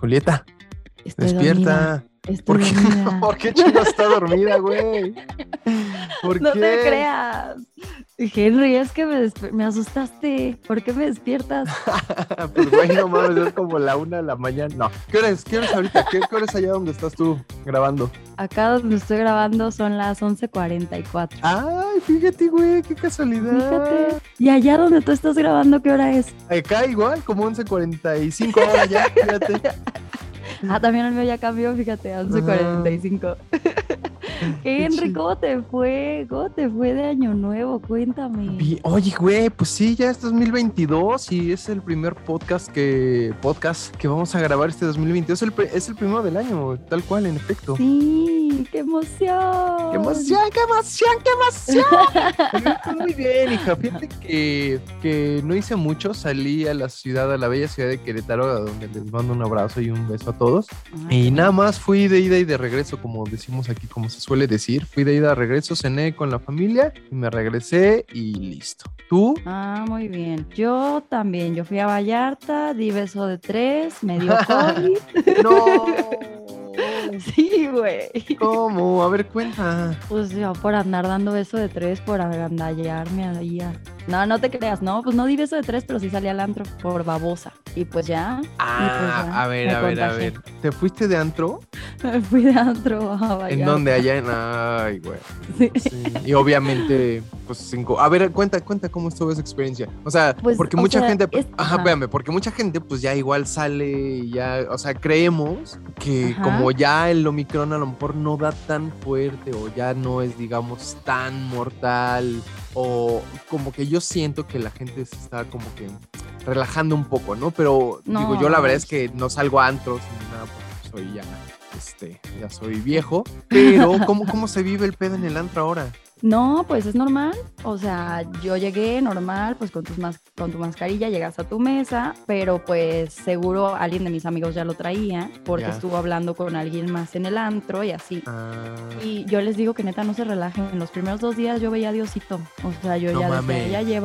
Julieta, Estoy despierta. dormida, estoy ¿Por qué. ¿Por qué está dormida, güey? ¿Por No qué? te creas. Henry, es que me, me asustaste. ¿Por qué me despiertas? pues güey, no mames, es como la una de la mañana. No. ¿Qué hora es? ¿Qué hora es ahorita? ¿Qué, qué hora es allá donde estás tú grabando? Acá donde estoy grabando son las 11:44. Ay, fíjate, güey, qué casualidad. Fíjate. Y allá donde tú estás grabando, ¿qué hora es? Acá igual, como 11.45 ahora ya, fíjate. Ah, también el mío ya cambió, fíjate, a 11:45. Henry. ¿cómo te fue? ¿Cómo te fue de año nuevo? Cuéntame. Oye, güey, pues sí, ya es 2022 y es el primer podcast que podcast que vamos a grabar este 2022. Es el, es el primero del año, tal cual, en efecto. Sí, qué emoción. ¡Qué emoción, qué emoción, qué emoción! Muy bien, hija. Fíjate que, que no hice mucho. Salí a la ciudad, a la bella ciudad de Querétaro, a donde les mando un abrazo y un beso a todos. Y nada más fui de ida y de regreso, como decimos aquí, como se suele decir. Fui de ida a regreso, cené con la familia y me regresé y listo. ¿Tú? Ah, muy bien. Yo también. Yo fui a Vallarta, di beso de tres, me dio COVID. No. sí, güey. ¿Cómo? A ver, cuenta. Pues yo por andar dando beso de tres, por agandallarme ahí. a- No, no te creas, no, pues no di beso de tres, pero sí salí al antro por babosa. Y pues ya, Ah, ya, a ver, a ver, a ver. ¿Te fuiste de antro? me fui de antro a Vallarta. ¿En dónde? Allá en. Ay, güey. Sí. Sí, Y obviamente, pues cinco. A ver, cuenta, cuenta cómo estuvo esa experiencia. O sea, Pues, porque o mucha sea, gente. es- Ajá, ajá. porque mucha gente, pues ya igual sale y ya. O sea, creemos que Ajá. como ya el Omicron a lo mejor no da tan fuerte o ya no es, digamos, tan mortal. O como que yo siento que la gente se está como que relajando un poco, ¿no? Pero digo, yo la verdad es que no salgo a antros ni nada porque soy ya. Este, ya soy viejo, pero ¿cómo, ¿cómo se vive el pedo en el antro ahora? No, pues es normal. O sea, yo llegué normal, pues con, tus mas- con tu mascarilla llegas a tu mesa, pero pues seguro alguien de mis amigos ya lo traía porque estuvo hablando con alguien más en el antro y así. Ah, Y yo les digo que neta no se relajen. En los primeros dos días yo veía a Diosito. O sea, yo No ya decía, ya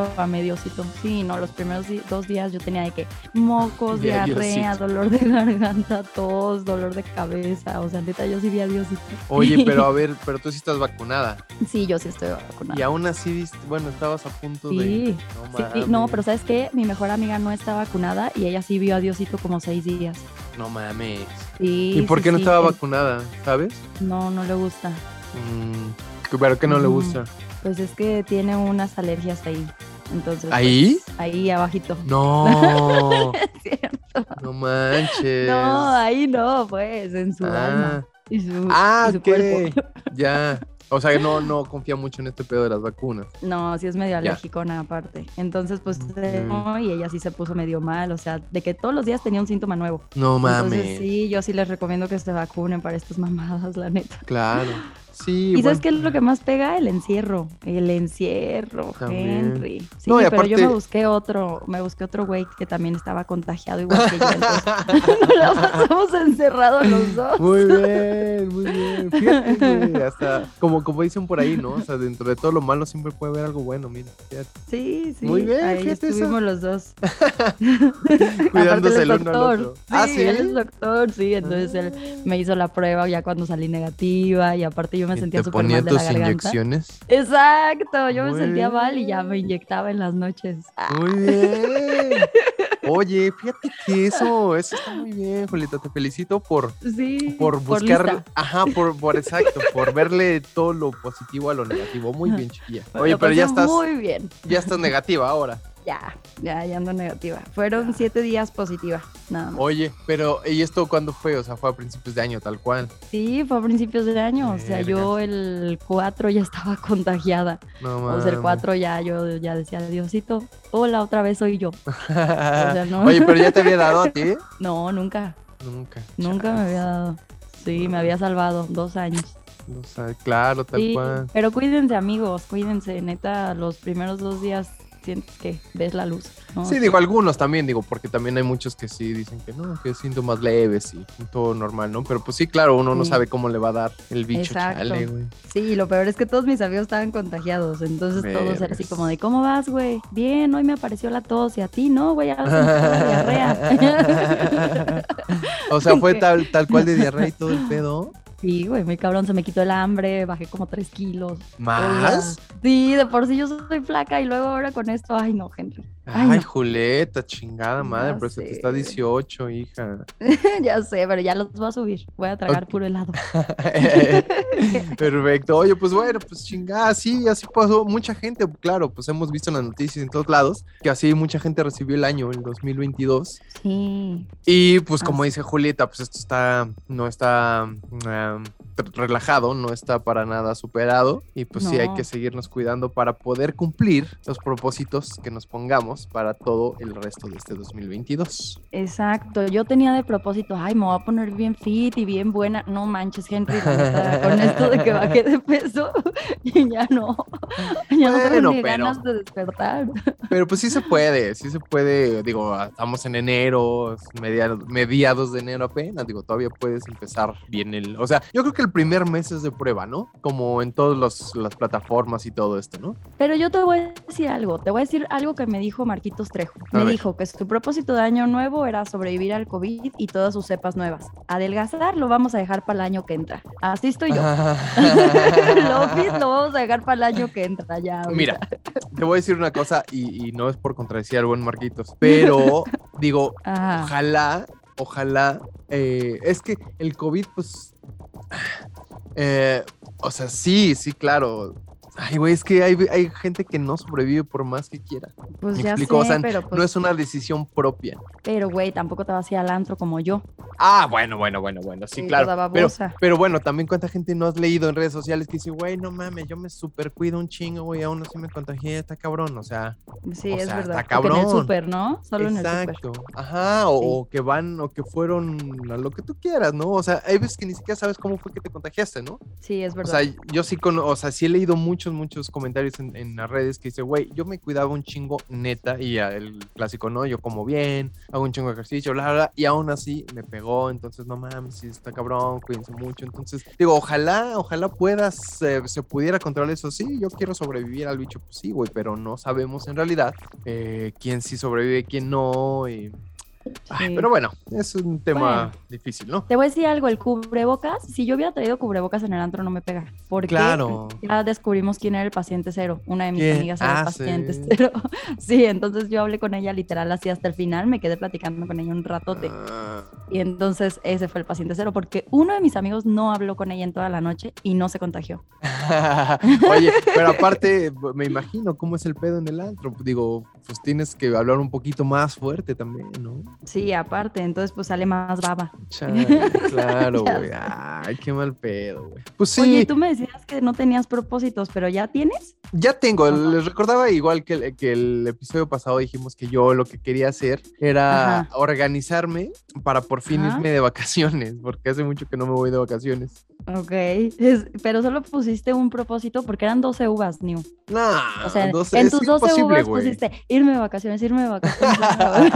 a Diosito. Sí, no, los primeros dos días yo tenía de que mocos, diarrea, Diosito. dolor de garganta, tos, dolor de cabeza. O sea, neta, yo sí vi a Diosito. Oye, pero a ver, pero tú sí estás vacunada. Sí, yo sí estoy vacunada. Y aún así, bueno, estabas a punto de. Sí, No, Sí, no, mames, pero ¿sabes qué? Mi mejor amiga no está vacunada y ella sí vio a Diosito como seis días. No mames. Sí, ¿Y por sí, qué no sí, estaba vacunada? ¿Sabes? No, no le gusta. Mm, pero que no le Mm. gusta. Pues es que tiene unas alergias ahí. Entonces. ¿Ahí? pues, ahí abajito. No, no manches. No, ahí no, pues, en su Ah. alma. Y su, Ah, y su ok. cuerpo. Ya. O sea, no, no confía mucho en este pedo de las vacunas. No, sí es medio alérgicona aparte. Entonces, pues, Mm. y ella sí se puso medio mal. O sea, de que todos los días tenía un síntoma nuevo. No mames. Entonces, sí, yo sí les recomiendo que se vacunen para estas mamadas, la neta. Claro. Sí. ¿Y sabes qué es lo que más pega? El encierro. El encierro, También. Henry. Sí, No, pero yo me busqué otro, me busqué otro güey que también estaba contagiado igual que yo. Entonces, la pasamos encerrados los dos. Muy bien, muy bien. Fíjate, güey, hasta como, como dicen por ahí, ¿no? O sea, dentro de todo lo malo siempre puede haber algo bueno, mira. fíjate. Sí, sí. Muy bien, ahí fíjate eso. estuvimos los dos. Cuidándose el uno al doctor. otro. Sí, Ah, ¿sí? él es doctor, sí. Entonces él me hizo la prueba ya cuando salí negativa y aparte yo me ¿Y sentía ¿Te súper ponía mal de la tus garganta. inyecciones? Exacto, yo me sentía mal y ya me inyectaba en las noches. Muy bien. Oye, fíjate que eso, eso está muy bien, Julieta. Te felicito por, sí, por buscar, ajá, por, por exacto, por verle todo lo positivo a lo negativo. Muy bien, chiquilla. Me Oye, lo pero ya pasé estás, Muy bien. ya estás negativa ahora. Ya, ya, ya ando negativa. Fueron siete días positiva, nada más. Oye, pero ¿y esto cuándo fue? O sea, fue a principios de año, tal cual. Sí, fue a principios de año. O sea, yo el 4 ya estaba contagiada. No O sea, el mames. 4 ya yo ya decía, Diosito, hola, otra vez soy yo. sea, no. Oye, pero ya te había dado a ti. No, nunca, Nunca. nunca me había dado. Sí, me había salvado dos años. O sea, claro, tal Sí, cual. pero cuídense amigos, cuídense, neta, los primeros dos días sientes que ves la luz. ¿no? Sí, digo, algunos también, digo, porque también hay muchos que sí dicen que no, que síntomas leves y todo normal, ¿no? Pero pues sí, claro, uno no sabe cómo le va a dar el bicho, Exacto. chale, güey. Sí, lo peor es que todos mis amigos estaban contagiados, entonces todos eran así como de, ¿cómo vas, güey? Bien, hoy me apareció la tos y a ti, ¿no, güey? Ya vas a empezar la diarrea. O sea, fue tal, tal cual de diarrea y todo el pedo. Sí, güey, muy cabrón, se me quitó el hambre, bajé como tres kilos. ¿Más? Sí, de por sí yo soy flaca y luego ahora con esto, ay no, Henry. Ay, Julieta, chingada madre, pero se te está 18, hija. ya sé, pero ya los voy a subir. Voy a tragar puro helado. Perfecto. Oye, pues bueno, pues chingada, sí, así pasó. Mucha gente, claro, pues hemos visto en las noticias en todos lados que así mucha gente recibió el año, el 2022. Sí. Y pues como dice Julieta, pues esto está, no está um, relajado, no está para nada superado. Y pues sí, hay que seguirnos cuidando para poder cumplir los propósitos que nos pongamos para todo el resto de este 2022. Exacto, yo tenía de propósito, ay, me voy a poner bien fit y bien buena. No manches, Henry, con esto de que bajé de peso y ya no, ya no tengo ni ganas de despertar. Pero pues sí se puede, sí se puede, digo, estamos en enero, mediados, mediados de enero apenas, digo, todavía puedes empezar bien el, o sea, yo creo que el primer mes es de prueba, ¿no? Como en todas las plataformas y todo esto, ¿no? Pero yo te voy a decir algo, te voy a decir algo que me dijo Marquitos Trejo. me dijo que su propósito de año nuevo era sobrevivir al COVID y todas sus cepas nuevas. Adelgazar lo vamos a dejar para el año que entra. Así estoy yo. lo, lo vamos a dejar para el año que entra ya. Mira, te voy a decir una cosa y, no es por contradecir al buen Marquitos, pero digo, ojalá, ojalá, eh, es que el COVID, pues, eh, o sea, sí, sí, claro Ay, güey, es que hay, hay, gente que no sobrevive por más que quiera. Pues ya explico? o sea, pero no pues es una decisión propia. Pero, güey, tampoco te vas a ir al antro como yo. Ah, bueno, bueno, bueno, bueno, sí, claro. Pero, pero, bueno, también cuánta gente no has leído en redes sociales que dice, güey, no mames, yo me super cuido un chingo, güey, aún así me contagié, está cabrón, o sea. Sí, es verdad. Está cabrón. en el súper, ¿no? Solo en el súper. Ajá, o, que van, o que fueron a lo que tú quieras, ¿no? O sea, hay veces que ni siquiera sabes cómo fue que te contagiaste, ¿no? Sí, es verdad. O sea, yo sí, con, o sea, sí he leído mucho muchos, comentarios en, las redes que dice, güey, yo me cuidaba un chingo neta y el clásico, ¿no? Yo como bien, hago un chingo de ejercicio, bla, bla, y aún así me pegó, entonces no mames, si está cabrón, cuídense mucho. Entonces, digo, ojalá, ojalá puedas, se pudiera controlar eso. Sí, yo quiero sobrevivir al bicho, pues sí, güey, pero no sabemos en realidad eh, quién sí sobrevive, quién no. Y pero bueno, es un tema difícil, ¿no? Te voy a decir algo, el cubrebocas, si yo hubiera traído cubrebocas en el antro no me pega. Porque claro. ya descubrimos quién era el paciente cero. Una de mis amigas era el paciente cero. Sí, entonces yo hablé con ella literal así hasta el final, me quedé platicando con ella un ratote. Ah. Y entonces ese fue el paciente cero, porque uno de mis amigos no habló con ella en toda la noche y no se contagió. Oye, pero aparte, me imagino cómo es el pedo en el antro. Digo, pues tienes que hablar un poquito más fuerte también, ¿no? Sí, aparte, entonces pues sale más baba. claro, güey. Ay, qué mal pedo, güey. Pues sí. Oye, tú me decías que no tenías propósitos, pero ¿ya tienes? Ya tengo. Les recordaba igual que, que el episodio pasado dijimos que yo lo que quería hacer era organizarme para por fin irme de vacaciones, porque hace mucho que no me voy de vacaciones. Ok, pero solo pusiste un propósito porque eran 12 uvas, New. No, o sea, en tus 12 uvas pusiste irme de vacaciones, irme de vacaciones.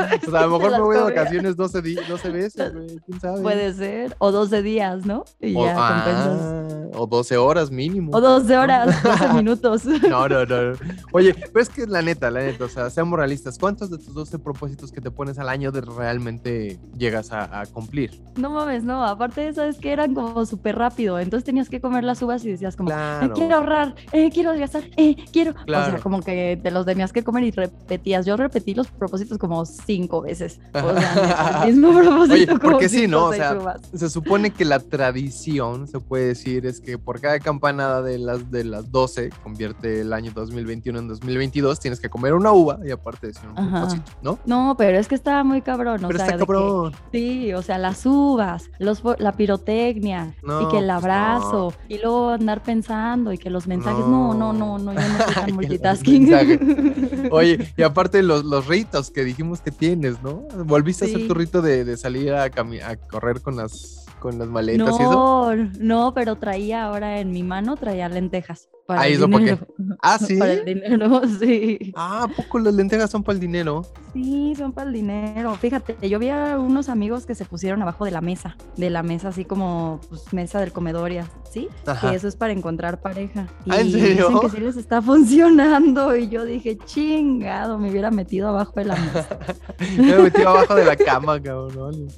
o sea, a lo mejor me voy de vacaciones 12, 12 veces, güey, quién sabe. Puede ser, o 12 días, ¿no? Y o, ya ah, O 12 horas mínimo. O 12 horas, 12 minutos. No, no, no. Oye, pues que la neta, la neta, o sea, seamos realistas. ¿Cuántos de tus 12 propósitos que te pones al año de realmente llegas a, a cumplir? No mames, no. Aparte de eso, es que eran como súper rápido. Entonces tenías que comer las uvas y decías como, eh, quiero ahorrar, eh, quiero gastar, eh, quiero. O sea, como que te los tenías que comer y repetías. Yo repetí los propósitos como cinco veces. O sea, el mismo propósito. Oye, porque sí, ¿no? O sea, se supone que la tradición, se puede decir, es que por cada campanada de las, de las 12 convierte el año 2021 en 2022, tienes que comer una uva y aparte decir un propósito, ¿no? No, pero es que estaba muy cabrón. Pero está cabrón. sí, o sea, las uvas, los, la pirotecnia, y que el pues abrazo, y luego andar pensando y que los mensajes, no, no, no, no, yo no soy tan multitasking. Oye, y aparte los, los ritos que dijimos que tienes, ¿no? ¿Volviste a hacer tu rito de, de salir a, a correr con las con las maletas no, y eso? No, pero traía ahora en mi mano, traía lentejas. Para Ahí el lo pa' qué. dinero. Ah, sí. Para el dinero, sí. Ah, ¿a poco las lentejas son para el dinero? Sí, son para el dinero. Fíjate, yo vi a unos amigos que se pusieron abajo de la mesa, de la mesa así como pues, mesa del comedor y así, que eso es para encontrar pareja. Y ¿Ah, en serio? Dicen que sí les está funcionando y yo dije, chingado, me hubiera metido abajo de la mesa. Me metí abajo de la cama, cabrón.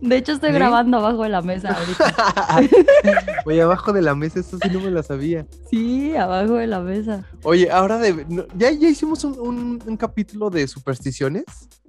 De hecho, estoy ¿Sí? grabando abajo de la mesa ahorita. Oye, abajo de la mesa, esto sí no me la sabía. Sí, abajo de la mesa. Oye, ahora de, ¿ya, ya hicimos un, un- un capítulo de supersticiones.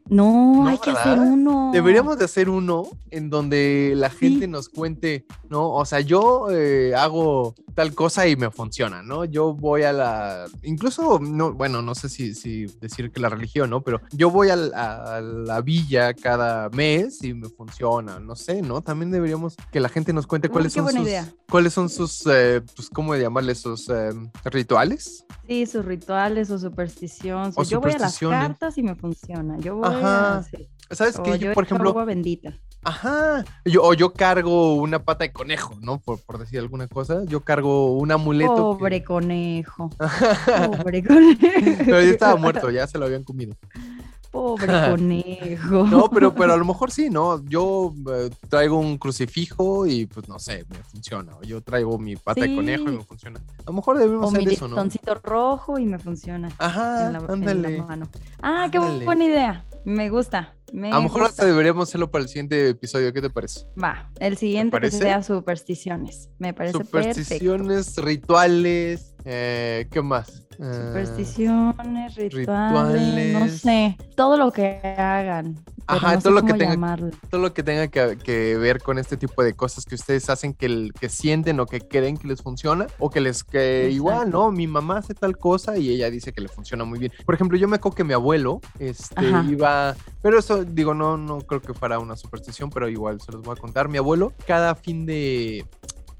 No, No, hay que hacer uno. Deberíamos de hacer uno en donde la Sí. gente nos cuente, ¿no? O sea, yo eh, hago tal cosa y me funciona, ¿no? Yo voy a la, incluso, no, bueno, no sé si, si decir que la religión, ¿no? Pero yo voy a, a la villa cada mes y me funciona, no sé, ¿no? También deberíamos que la gente nos cuente Uy, cuáles son sus, cuáles son sus, eh, pues, ¿cómo llamarle? Sus eh, rituales. Sí, sus rituales, su superstición. O yo voy a las supersticiones. cartas y me funciona. Yo voy Ajá. a... sí. ¿Sabes O qué? yo por ejemplo, agua bendita. Ajá. Yo, o yo cargo una pata de conejo, ¿no? Por, por decir alguna cosa. Yo cargo un amuleto. que- Pobre conejo. Pobre conejo. Pero ya estaba muerto, ya se lo habían comido. Pobre conejo. No, pero, pero a lo mejor sí, ¿no? Yo eh, traigo un crucifijo y pues no sé, me funciona. O yo traigo mi pata de conejo y me funciona. A lo mejor debemos mi hacer eso, ¿no? listoncito rojo y me funciona. Ajá, en la, en la ándale. mano. Ah, qué Ándale. buena idea. Me gusta. Me A lo mejor gusta. hasta deberíamos hacerlo para el siguiente episodio. ¿Qué te parece? Va, el siguiente que sea supersticiones. Me parece perfecto. Supersticiones, rituales, eh, ¿qué más? Eh, Supersticiones, rituales, no rituales. sé, todo lo que hagan. Ajá, no todo lo que tenga- todo lo que tenga que, que ver con este tipo de cosas que ustedes hacen que, el- que sienten o que creen que les funciona o que les que igual. ¿no? Mi mamá hace tal cosa y ella dice que le funciona muy bien. Por ejemplo, yo me acuerdo que mi abuelo este, Ajá. iba, pero eso digo, no, no creo que fuera una superstición, pero igual se los voy a contar. Mi abuelo cada fin de,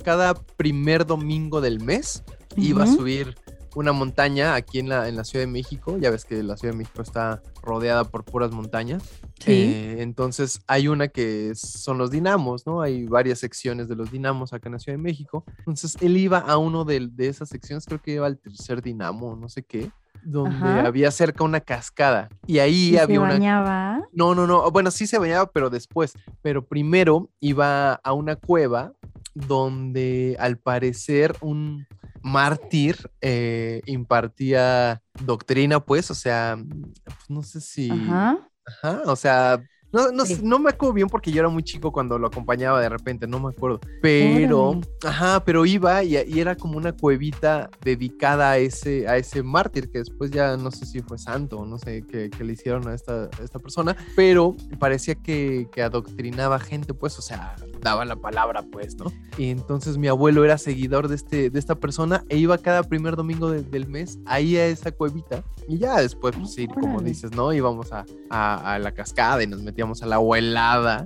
cada primer domingo del mes iba a subir una montaña aquí en la, en la Ciudad de México. Ya ves que la Ciudad de México está rodeada por puras montañas. Sí. Eh, entonces hay una que son los dinamos, ¿no? Hay varias secciones de los dinamos acá en la Ciudad de México. Entonces él iba a uno de, de esas secciones, creo que iba al tercer dinamo, no sé qué, donde Ajá. había cerca una cascada. Y ahí ¿Y había se una... bañaba? No, no, no. Bueno, sí se bañaba, pero después. Pero primero iba a una cueva donde al parecer un mártir eh, impartía doctrina, pues, o sea, pues, no sé si... Ajá. Ajá, o sea, no, no, Sí. no me acuerdo bien porque yo era muy chico cuando lo acompañaba de repente, no me acuerdo. Pero, ajá, pero iba y, y era como una cuevita dedicada a ese, a ese mártir que después ya no sé si fue santo o no sé qué, le hicieron a esta, a esta persona, pero parecía que, que adoctrinaba gente, pues, o sea, daba la palabra, pues, ¿no? Y entonces mi abuelo era seguidor de, este, de esta persona e iba cada primer domingo de- del mes ahí a esa cuevita y ya después, pues, sí, como dices, ¿no? Íbamos a, a- a la cascada y nos metíamos al agua helada.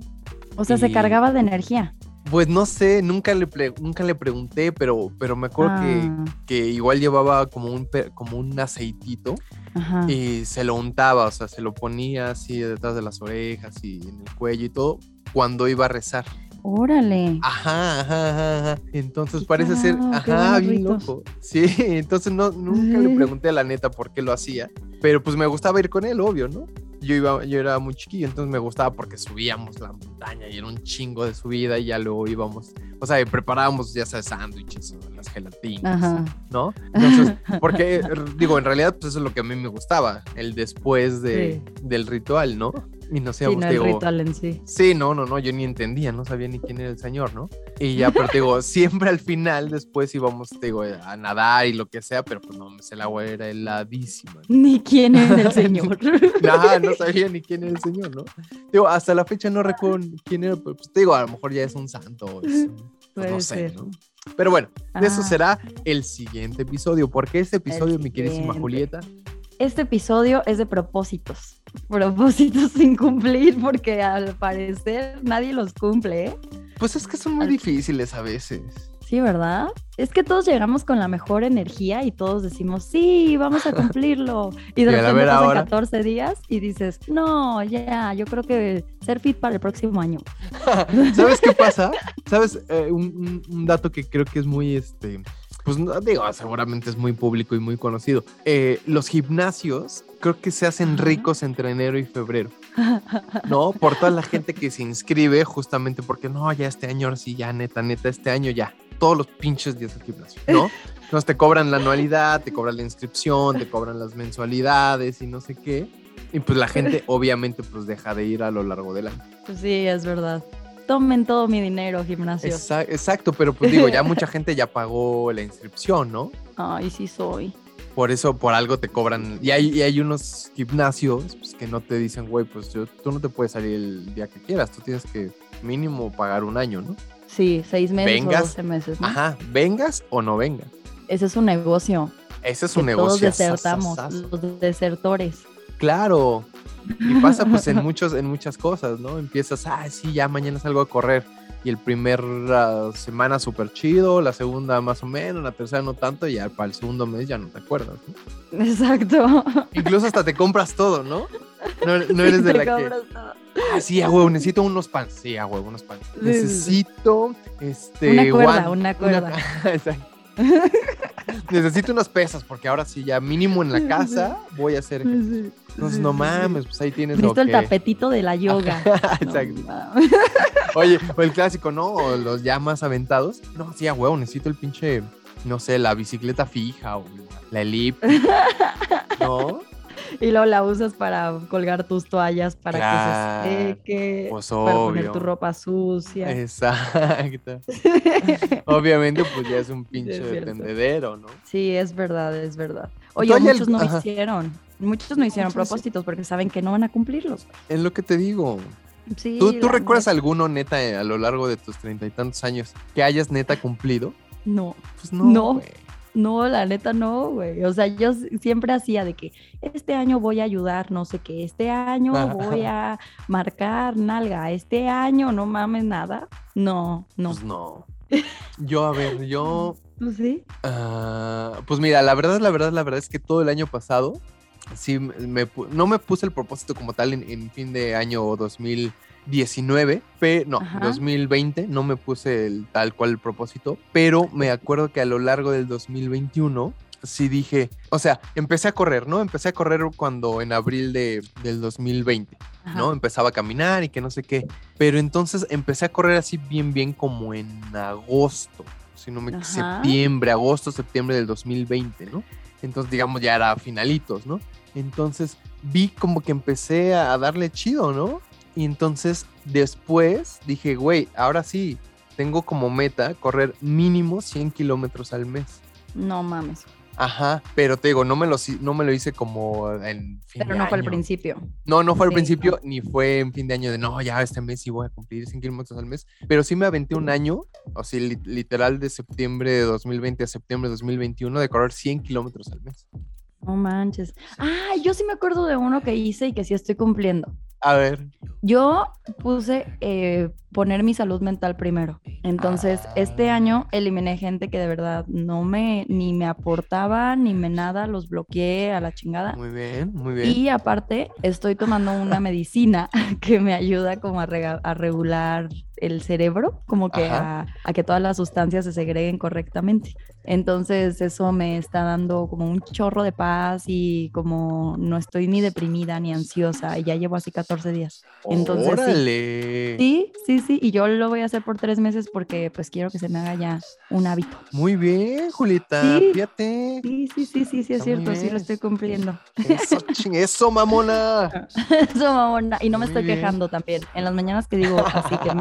O sea, se cargaba de energía. Pues no sé, nunca le, nunca le pregunté, pero, pero me acuerdo que, Ah, que igual llevaba como un, como un aceitito ajá. y se lo untaba, o sea, se lo ponía así detrás de las orejas y en el cuello y todo cuando iba a rezar. Órale. Ajá, ajá, ajá, ajá. Entonces Qué parece ser, ajá, bien loco. Sí, entonces no, nunca le Sí. pregunté a la neta por qué lo hacía, pero pues me gustaba ir con él, obvio, ¿no? Yo iba, yo era muy chiquillo, entonces me gustaba porque subíamos la montaña y era un chingo de subida y ya luego íbamos, o sea, preparábamos ya sea sándwiches o las gelatinas, Ajá. ¿no? Entonces, porque digo, en realidad pues eso es lo que a mí me gustaba, el después de, del ritual, ¿no? Y no sé, Sí, no el digo, ritual en sí. Sí, no, no, no, yo ni entendía, no sabía ni quién era el señor, ¿no? Y ya, pero te digo, siempre al final, después íbamos, te digo, a nadar y lo que sea, pero pues no, el agua era heladísima. Ni quién es el señor. Nada, no sabía ni quién era el señor, ¿no? Digo, hasta la fecha no recuerdo quién era, pero pues te digo, a lo mejor ya es un santo, es pues, no sé, ser. ¿no? Pero bueno, de eso Ah. será el siguiente episodio, porque este episodio, mi queridísima. Julieta, Este episodio es de propósitos. Propósitos sin cumplir, porque al parecer nadie los cumple, ¿eh? pues es que son muy Al- difíciles a veces. Sí, ¿verdad? Es que todos llegamos con la mejor energía y todos decimos, sí, vamos a cumplirlo. Y de repente pasan hora. 14 días y dices, no, ya, yo creo que ser fit para el próximo año. ¿Sabes qué pasa? ¿Sabes? Eh, un dato que creo que es muy, este, pues no digo, seguramente es muy público y muy conocido. Eh, los gimnasios creo que se hacen ricos entre enero y febrero. ¿No? Por toda la gente que se inscribe, justamente porque no, ya este año, sí, ya neta, neta, este año ya. Todos los pinches días al gimnasio, ¿no? Entonces te cobran la anualidad, te cobran la inscripción, te cobran las mensualidades y no sé qué. Y pues la gente obviamente pues deja de ir a lo largo del año. Pues sí, es verdad. Tomen todo mi dinero, gimnasio. Exacto, pero pues digo, ya mucha gente ya pagó la inscripción, ¿no? Ay, sí soy. Por eso, por algo te cobran. Y hay, hay unos gimnasios pues, que no te dicen, güey, pues yo, tú no te puedes salir el día que quieras. Tú tienes que mínimo pagar un año, ¿no? Sí, seis meses o doce meses, ¿no? Ajá, vengas o no vengas. Ese es un negocio. Ese es un negocio. Todos desertamos, los desertores. Claro. Y pasa pues en muchos, en muchas cosas, ¿no? Empiezas, ah, sí, ya mañana salgo a correr. Y el primer semana súper chido, la segunda más o menos, la tercera no tanto, y ya para el segundo mes ya no te acuerdas. ¿no? Exacto. Incluso hasta te compras todo, ¿no? No, eres de la que. Ah, sí, a huevo, necesito unos pants. Sí, a huevo, unos pants. necesito este. Una cuerda, una cuerda. Exacto. Necesito unas pesas porque ahora sí, ya mínimo en la casa voy a hacer. Entonces, no mames, pues ahí tienes. Listo el tapetito de la yoga. Exacto. Oye, o el clásico, ¿no? O los ya más aventados. No, sí, a huevo, necesito el pinche, no sé, la bicicleta fija o la elip. ¿No? y luego la usas para colgar tus toallas para que se seque, pues para poner tu ropa sucia. Exacto. Obviamente, pues ya es un pinche tendedero, ¿no? Sí, es verdad, es verdad. Oye, muchos no hicieron, muchos no hicieron propósitos porque saben que no van a cumplirlos. Es lo que te digo. Sí, ¿Tú, ¿tú recuerdas alguno neta a lo largo de tus treinta y tantos años que hayas neta cumplido? No. Pues no. No. No, la neta no, güey. O sea, yo siempre hacía de que este año voy a ayudar, no sé qué, este año voy a marcar nalga, este año no mames nada. No, no. Pues no. Yo, a ver, yo. ¿Sí? Uh, pues mira, la verdad, la verdad, la verdad es que todo el año pasado, sí, me, no me puse el propósito como tal en, en fin de año 2000 19, pero no, 2020, no me puse el, tal cual el propósito, pero me acuerdo que a lo largo del 2021 sí dije, o sea, empecé a correr, ¿no? Empecé a correr cuando en abril de, del 2020, ¿no? Empezaba a caminar y que no sé qué, pero entonces empecé a correr así bien, bien como en agosto, si no me septiembre, agosto, septiembre del 2020, ¿no? Entonces, digamos, ya era finalitos, ¿no? Entonces vi como que empecé a darle chido, ¿no? Y entonces después dije, güey, ahora sí, tengo como meta correr mínimo 100 kilómetros al mes. No mames. Ajá, pero te digo, no me lo, no me lo hice como en fin Pero no fue al principio. No, no fue al principio, ni fue en fin de año de no, ya este mes sí voy a cumplir 100 kilómetros al mes. Pero sí me aventé un año, o sea, literal de septiembre de 2020 a septiembre de 2021, de correr 100 kilómetros al mes. No manches. Ah, yo sí me acuerdo de uno que hice y que sí estoy cumpliendo. A ver. Yo puse eh, poner mi salud mental primero. Entonces, este año eliminé gente que de verdad no me, ni me aportaba, ni me nada, los bloqueé a la chingada. Muy bien, muy bien. Y aparte, estoy tomando una medicina que me ayuda como a, a regular el cerebro, como que a, que todas las sustancias se segreguen correctamente. Entonces eso me está dando como un chorro de paz y como no estoy ni deprimida ni ansiosa y ya llevo así 14 días. Entonces, ¡Órale! Sí, sí, sí, y yo lo voy a hacer por tres meses porque pues quiero que se me haga ya un hábito. Muy bien, Julita, fíjate. Sí, sí, sí, sí, sí, es cierto, sí lo estoy cumpliendo. Eso, eso mamona. eso, mamona. Y no me estoy quejando también. En las mañanas que digo así que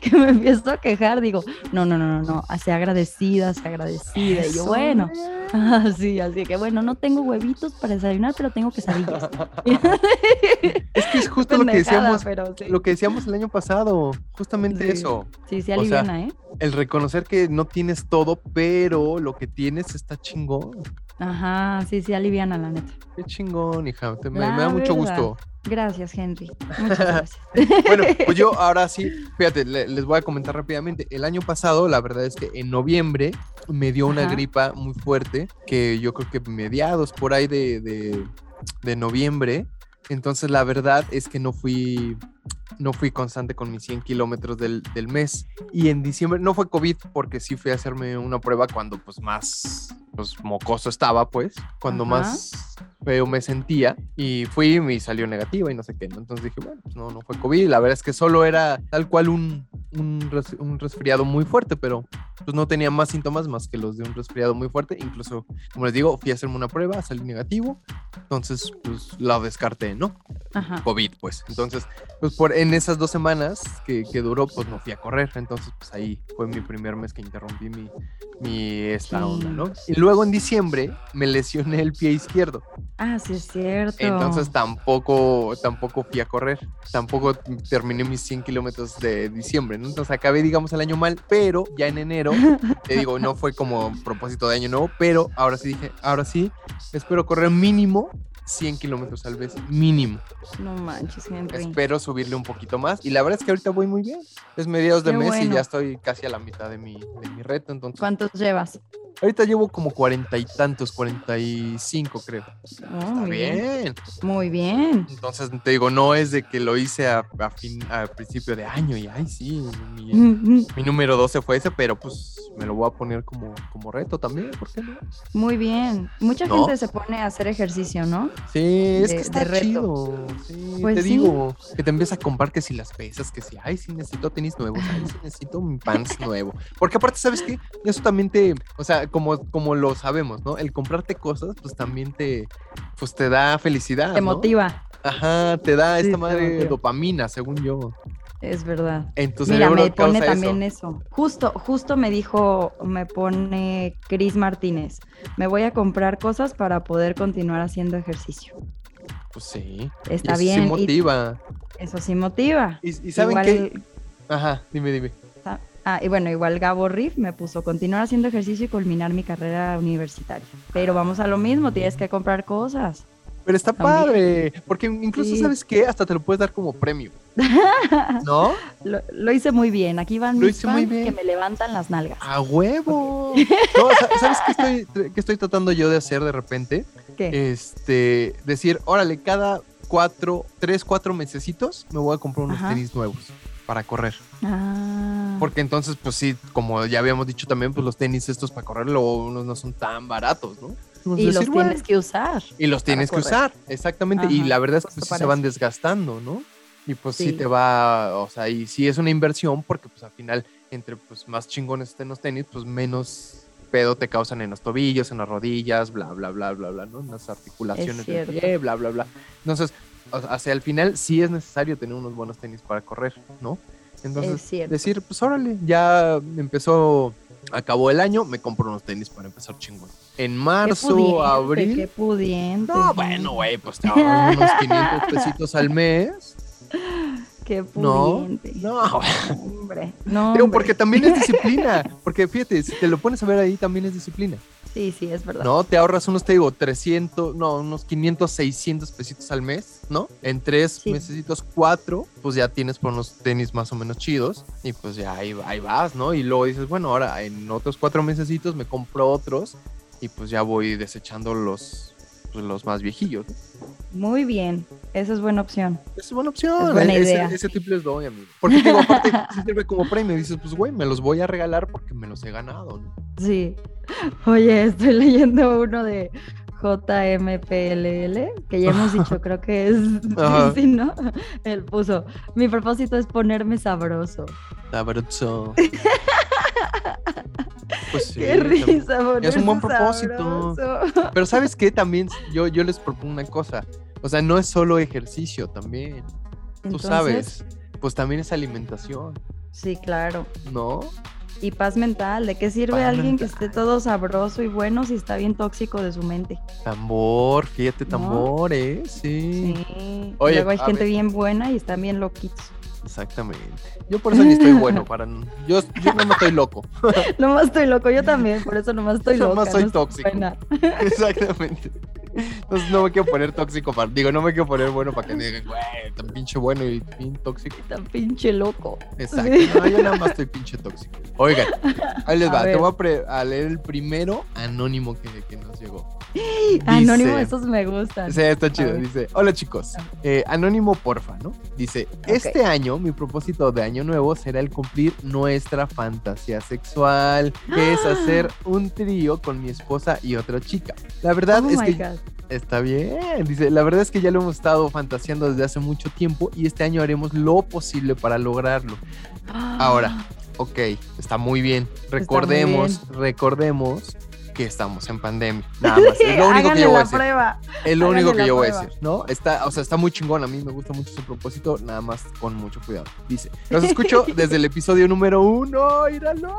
que me empiezo a quejar, digo, no, no, no, no, no, sea agradecida, sea agradecida. Y yo, bueno, así, así que bueno, no tengo huevitos para desayunar, pero tengo quesadillas. es que es justo lo que decíamos, lo que decíamos el año pasado, justamente eso. Sí, sí aliviana, ¿eh? El reconocer que no tienes todo, pero lo que tienes está chingón. Ajá, sí, sí, aliviana, la neta. Qué chingón, hija, me, da mucho gusto. Gracias, Henry. Muchas gracias. bueno, pues yo ahora sí, fíjate, les voy a comentar rápidamente. El año pasado, la verdad es que en noviembre me dio una gripa muy fuerte, que yo creo que mediados por ahí de, de, de noviembre Entonces la verdad es que no fui, no fui constante con mis 100 kilómetros del, del mes. Y en diciembre, no fue COVID porque sí fui a hacerme una prueba cuando pues más pues mocoso estaba, pues, cuando Ajá. más feo me sentía y fui y salió negativa y no sé qué, ¿no? Entonces dije, bueno, pues no, no fue COVID, la verdad es que solo era tal cual un, un, res- un resfriado muy fuerte, pero pues no tenía más síntomas más que los de un resfriado muy fuerte, incluso, como les digo, fui a hacerme una prueba, salí negativo, entonces pues la descarté, ¿no? Ajá. COVID, pues. Entonces, pues por en esas dos semanas que, que duró, pues no fui a correr. Entonces, pues ahí fue mi primer mes que interrumpí mi, mi esta onda, ¿no? Y luego en diciembre me lesioné el pie izquierdo. Ah, sí es cierto. Entonces tampoco, tampoco fui a correr. Tampoco terminé mis 100 kilómetros de diciembre, ¿no? Entonces acabé, digamos, el año mal, pero ya en enero, te digo, no fue como propósito de año nuevo, pero ahora sí dije, ahora sí, espero correr mínimo 100 kilómetros al mes, mínimo. No manches, Henry. Espero subirle un poquito más. Y la verdad es que ahorita voy muy bien. Es mediados de Qué mes y ya estoy casi a la mitad de mi, de mi reto. Entonces, ¿Cuántos llevas? Ahorita llevo como cuarenta y tantos, cuarenta y cinco creo. Oh, Está muy bien. bien. Muy bien. Entonces, te digo, no es de que lo hice a, a fin, a principio de año y, ay, sí, mi, mi número 12 fue ese, pero pues me lo voy a poner como, como reto también, ¿por qué no? Muy bien. Mucha ¿No? gente se pone a hacer ejercicio, ¿no? Sí, es que está chido. Sí, Pues te sí. digo, que te empieza a comprar que si las pesas, que si, ay, sí necesito tenis nuevos, ay, sí necesito mi pants nuevo. Porque aparte, ¿sabes qué? Eso también te, o sea, como, como lo sabemos, ¿no? El comprarte cosas, pues también te, pues te da felicidad, Te ¿no? motiva. Ajá, te da Sí, esta madre dopamina, según yo. Es verdad. En tu Mira, me pone también eso. eso. Justo, justo me dijo, me pone Cris Martínez. Me voy a comprar cosas para poder continuar haciendo ejercicio. Pues sí. Está y eso bien. Sí y motiva. eso sí motiva. Y, y ¿saben Igual- qué? Ajá, dime, dime. Ah, y bueno, igual Gabo Riff me puso continuar haciendo ejercicio y culminar mi carrera universitaria. Pero vamos a lo mismo, tienes que comprar cosas. Pero está También. padre, porque incluso, Sí. ¿sabes qué? Hasta te lo puedes dar como premio. ¿No? Lo, lo hice muy bien. Aquí van Lo mis hice muy fans bien. que me levantan las nalgas. ¡A huevo! No, sa- ¿Sabes qué estoy, qué estoy tratando yo de hacer de repente? ¿Qué? Este, decir, órale, cada cuatro, tres, cuatro mesecitos me voy a comprar unos Ajá. tenis nuevos para correr. Ah, Porque entonces, pues sí, como ya habíamos dicho también, pues los tenis estos para correr luego unos no son tan baratos, ¿no? Entonces, y los bueno, tienes que usar. Y los tienes que usar, exactamente. Y la verdad es que pues, sí se van desgastando, ¿no? Y pues sí. Sí. te va, o sea, y sí es una inversión porque pues al final, entre pues más chingones estén los tenis, pues menos pedo te causan en los tobillos, en las rodillas, bla, bla, bla, bla, bla, ¿no? En las articulaciones del cierto. pie, bla, bla, bla. Entonces, hacia el final sí es necesario tener unos buenos tenis para correr, ¿no? Entonces, decir, pues órale, ya empezó, acabó el año, me compro unos tenis para empezar chingón. En Qué marzo, pudiente, abril. Qué pudiente. No, bueno, güey, pues te unos 500 pesitos al mes. Qué No, pudiente. no, güey. Hombre. No, Digo, porque también es disciplina. Porque fíjate, si te lo pones a ver ahí, también es disciplina. Sí, sí, es verdad. ¿No? Te ahorras unos, te digo, 300, no, unos 500, 600 pesitos al mes, ¿no? En tres Sí. mesecitos, cuatro, pues ya tienes por unos tenis más o menos chidos. Y pues ya ahí, ahí vas, ¿no? Y luego dices, bueno, ahora en otros cuatro mesecitos me compro otros. Y pues ya voy desechando los, pues, los más viejillos. Muy bien. Esa es buena opción. Es buena opción. Es buena e- ese, idea. Ese tip les doy, amigo. Porque digo, aparte, sí sirve como premio. Dices, pues, güey, me los voy a regalar porque me los he ganado. ¿no? Sí. Oye, estoy leyendo uno de JMPLL, que ya hemos dicho, creo que es. Sí, ¿no? Él puso: Mi propósito es ponerme sabroso. Sabroso. Pues sí. Qué risa, Es un buen propósito. sabroso. Pero ¿sabes qué? También yo, yo les propongo una cosa. O sea, no es solo ejercicio también. Tú Entonces, sabes. Pues también es alimentación, Sí, claro. ¿no? Y paz mental. ¿De qué sirve Paz alguien que esté todo sabroso y bueno si está bien tóxico de su mente? Tambor, fíjate, ¿No? tambor, ¿eh? Sí. Sí. Oye, Luego hay gente ver. bien buena y están bien loquitos. Exactamente. Yo por eso ni estoy bueno para. Yo, yo no estoy loco. Nomás estoy loco, yo también, por eso nomás estoy loca. Nomás soy no estoy tóxico. Exactamente. Entonces no me quiero poner tóxico para. Digo, no me quiero poner bueno para que me digan, güey, tan pinche bueno y bien tóxico. Tan pinche loco. Exacto. No, yo nada más estoy pinche tóxico. Oigan, ahí les A va. Te voy a, pre- a leer el primero anónimo que, que nos llegó. Anónimo, Dice- esos me gustan. Sí, está chido. Dice, hola chicos. Eh, anónimo, porfa, ¿no? Dice, este año mi propósito de año nuevo será el cumplir nuestra fantasía sexual, que es hacer un trío con mi esposa y otra chica. La verdad Oh es que God. Está bien. Dice, la verdad es que ya lo hemos estado fantaseando desde hace mucho tiempo y este año haremos lo posible para lograrlo. Ahora, ok, está muy bien. Recordemos, recordemos que estamos en pandemia. Nada más. Es lo único que yo voy a decir. prueba. Es lo único que yo voy a decir, ¿no? Está, o sea, está muy chingón. A mí me gusta mucho su propósito, nada más con mucho cuidado. Dice, los escucho desde el episodio número uno, íralo.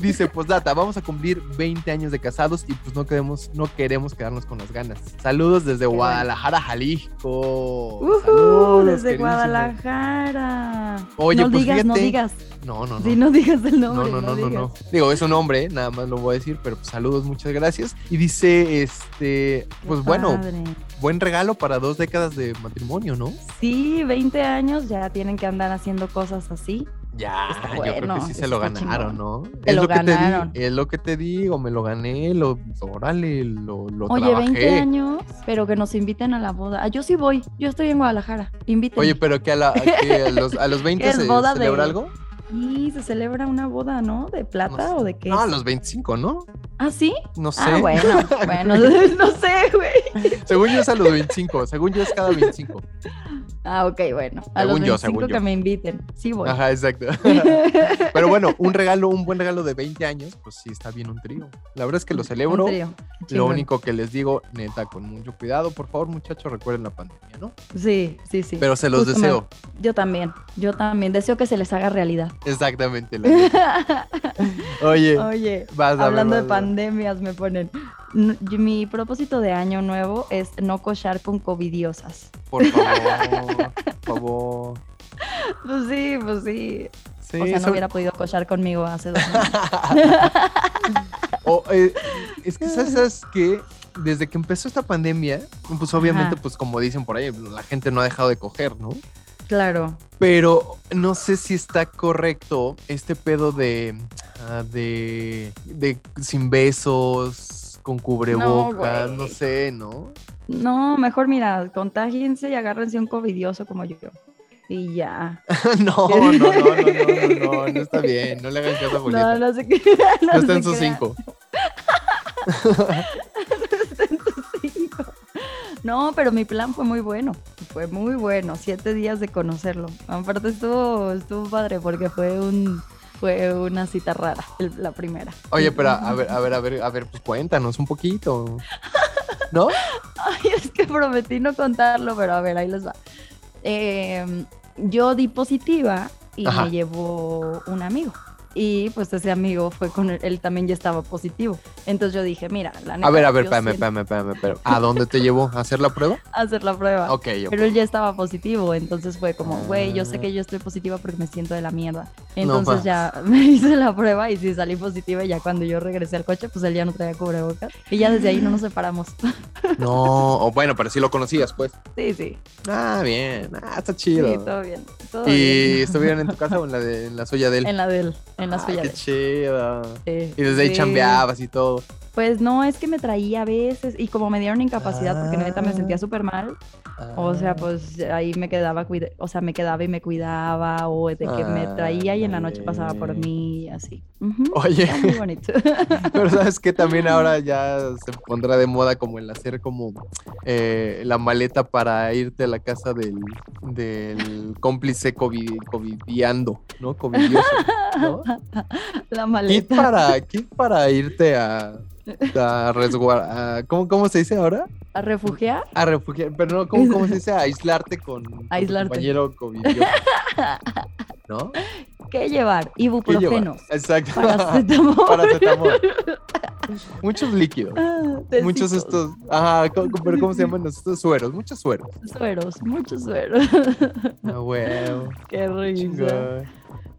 Dice, pues data, vamos a cumplir 20 años de casados y pues no queremos, no queremos quedarnos con las ganas. Saludos desde. Guadalajara, Jalisco. Ujú, Saludos, desde. Guadalajara. Oye, no pues digas, no digas. No, no, no. Sí, no digas el No, nombre. no, no, no, digas. no. Digo, es un hombre, nada más lo voy a decir, pero pues, saludos, muchas gracias. Y dice, este, Qué pues bueno, padre. buen regalo para dos décadas de matrimonio, ¿no? Sí, 20 años ya tienen que andar haciendo cosas así. Ya, Está yo creo que sí se lo ganaron, chingón. ¿no? Se lo que te di, es lo que te digo, me lo gané, lo, órale, lo, lo Oye, trabajé. 20 años, pero que nos inviten a la boda. Ah, yo sí voy, yo estoy en Guadalajara. Invítenme. Oye, pero que a, la- que a los, a los 20 ¿Qué es se boda de- celebra algo. Y se celebra una boda, ¿no? ¿De plata No o de qué? No, a es? los 25, ¿no? ¿Ah, sí? No sé. Ah, bueno, bueno, no sé, güey. según yo es a los 25, según yo es cada 25. Ah, ok, bueno. A Según los yo, 25 según yo. que me inviten. Sí voy. Ajá, exacto. Pero bueno, un regalo, un buen regalo de 20 años, pues sí está bien un trío. La verdad es que lo celebro. Un trío. Lo único que les digo, neta, con mucho cuidado, por favor, muchachos, recuerden la pandemia, ¿no? Sí, sí, sí. Pero se los Justo me- deseo. Yo también, yo también. Deseo que se les haga realidad. Exactamente. la. Oye, Oye, vas a ver, hablando de vas pandemias, me ponen. "N- yo- Mi propósito de año nuevo es no cochar con covidiosas. Por favor, por favor. Pues sí, pues sí. Sí, o sea, no hubiera podido cochar conmigo hace dos años. Eh, es que, ¿sabes, qué? Desde que empezó esta pandemia, pues obviamente, Ajá. pues como dicen por ahí, la gente no ha dejado de coger, ¿no? claro. Pero no sé si está correcto este pedo de, ah, de, de sin besos, con cubrebocas, no, sé, ¿no? No, mejor mira, contágiense y agárrense un covidioso como yo. Y ya. no, no, no, no, no, no, no, no está bien, no le hagan caso a Julieta. No, no sé qué. No está se sus crean. cinco. Está en sus cinco. No, pero mi plan fue muy bueno. Fue muy bueno. Siete días de conocerlo. Aparte estuvo, estuvo padre porque fue un fue una cita rara, la primera. Oye, pero a ver, a ver, a ver, a ver, pues cuéntanos un poquito. ¿No? Ay, es que prometí no contarlo, pero a ver, ahí les va. Eh, yo di positiva y Ajá. me llevó un amigo. Y pues ese amigo fue con él, él también ya estaba positivo. Entonces yo dije, mira, la neta. A ver, a ver, yo espérame, espérame, espérame, espérame. ¿A dónde te llevó? ¿A hacer la prueba? hacer la prueba. Ok, ok. Pero él ya estaba positivo, entonces fue como, güey, yo sé Ah. que yo estoy positiva porque me siento de la mierda. Entonces ya me hice la prueba y sí salí positiva y ya cuando yo regresé al coche, pues él ya no traía cubrebocas. Y ya desde ahí no nos separamos. No, o bueno, pero sí lo conocías, pues. sí, sí, Ah, bien. Ah, está sí, chido. todo bien. todo ¿Y bien. estuvieron en tu casa o en la, de, en la suya de él? En la de él, en la Ah, qué chido. Sí, Y desde ahí sí. chambeabas y todo. Pues no, es que me traía a veces y como me dieron incapacidad porque neta me sentía Ah. súper mal, o sea, Ah. pues ahí me quedaba, cuida- o sea, me quedaba y me cuidaba o de que me traía y en la noche pasaba por mí y así. Ujú, Oye, muy bonito. pero sabes que también ahora ya se pondrá de moda como el hacer como eh, la maleta para irte a la casa del, del cómplice COVID, covidiando, ¿no? Covidioso, ¿no? La Kit maleta. para, kit para irte a, a resguardar, ¿cómo, ¿cómo se dice ahora? ¿A refugiar? A refugiar, pero no, ¿cómo, cómo se dice? A aislarte con, con tu Aislarte. compañero covidioso. ¿No? ¿Qué llevar? ¿Qué llevar? Ibuprofenos. Exacto. Paracetamol. Paracetamol. Muchos líquidos. Ah, Muchos estos, ajá, ¿cómo, pero ¿cómo se llaman estos sueros? Muchos sueros. Sueros, muchos sueros. Ah, huevo. Qué risa.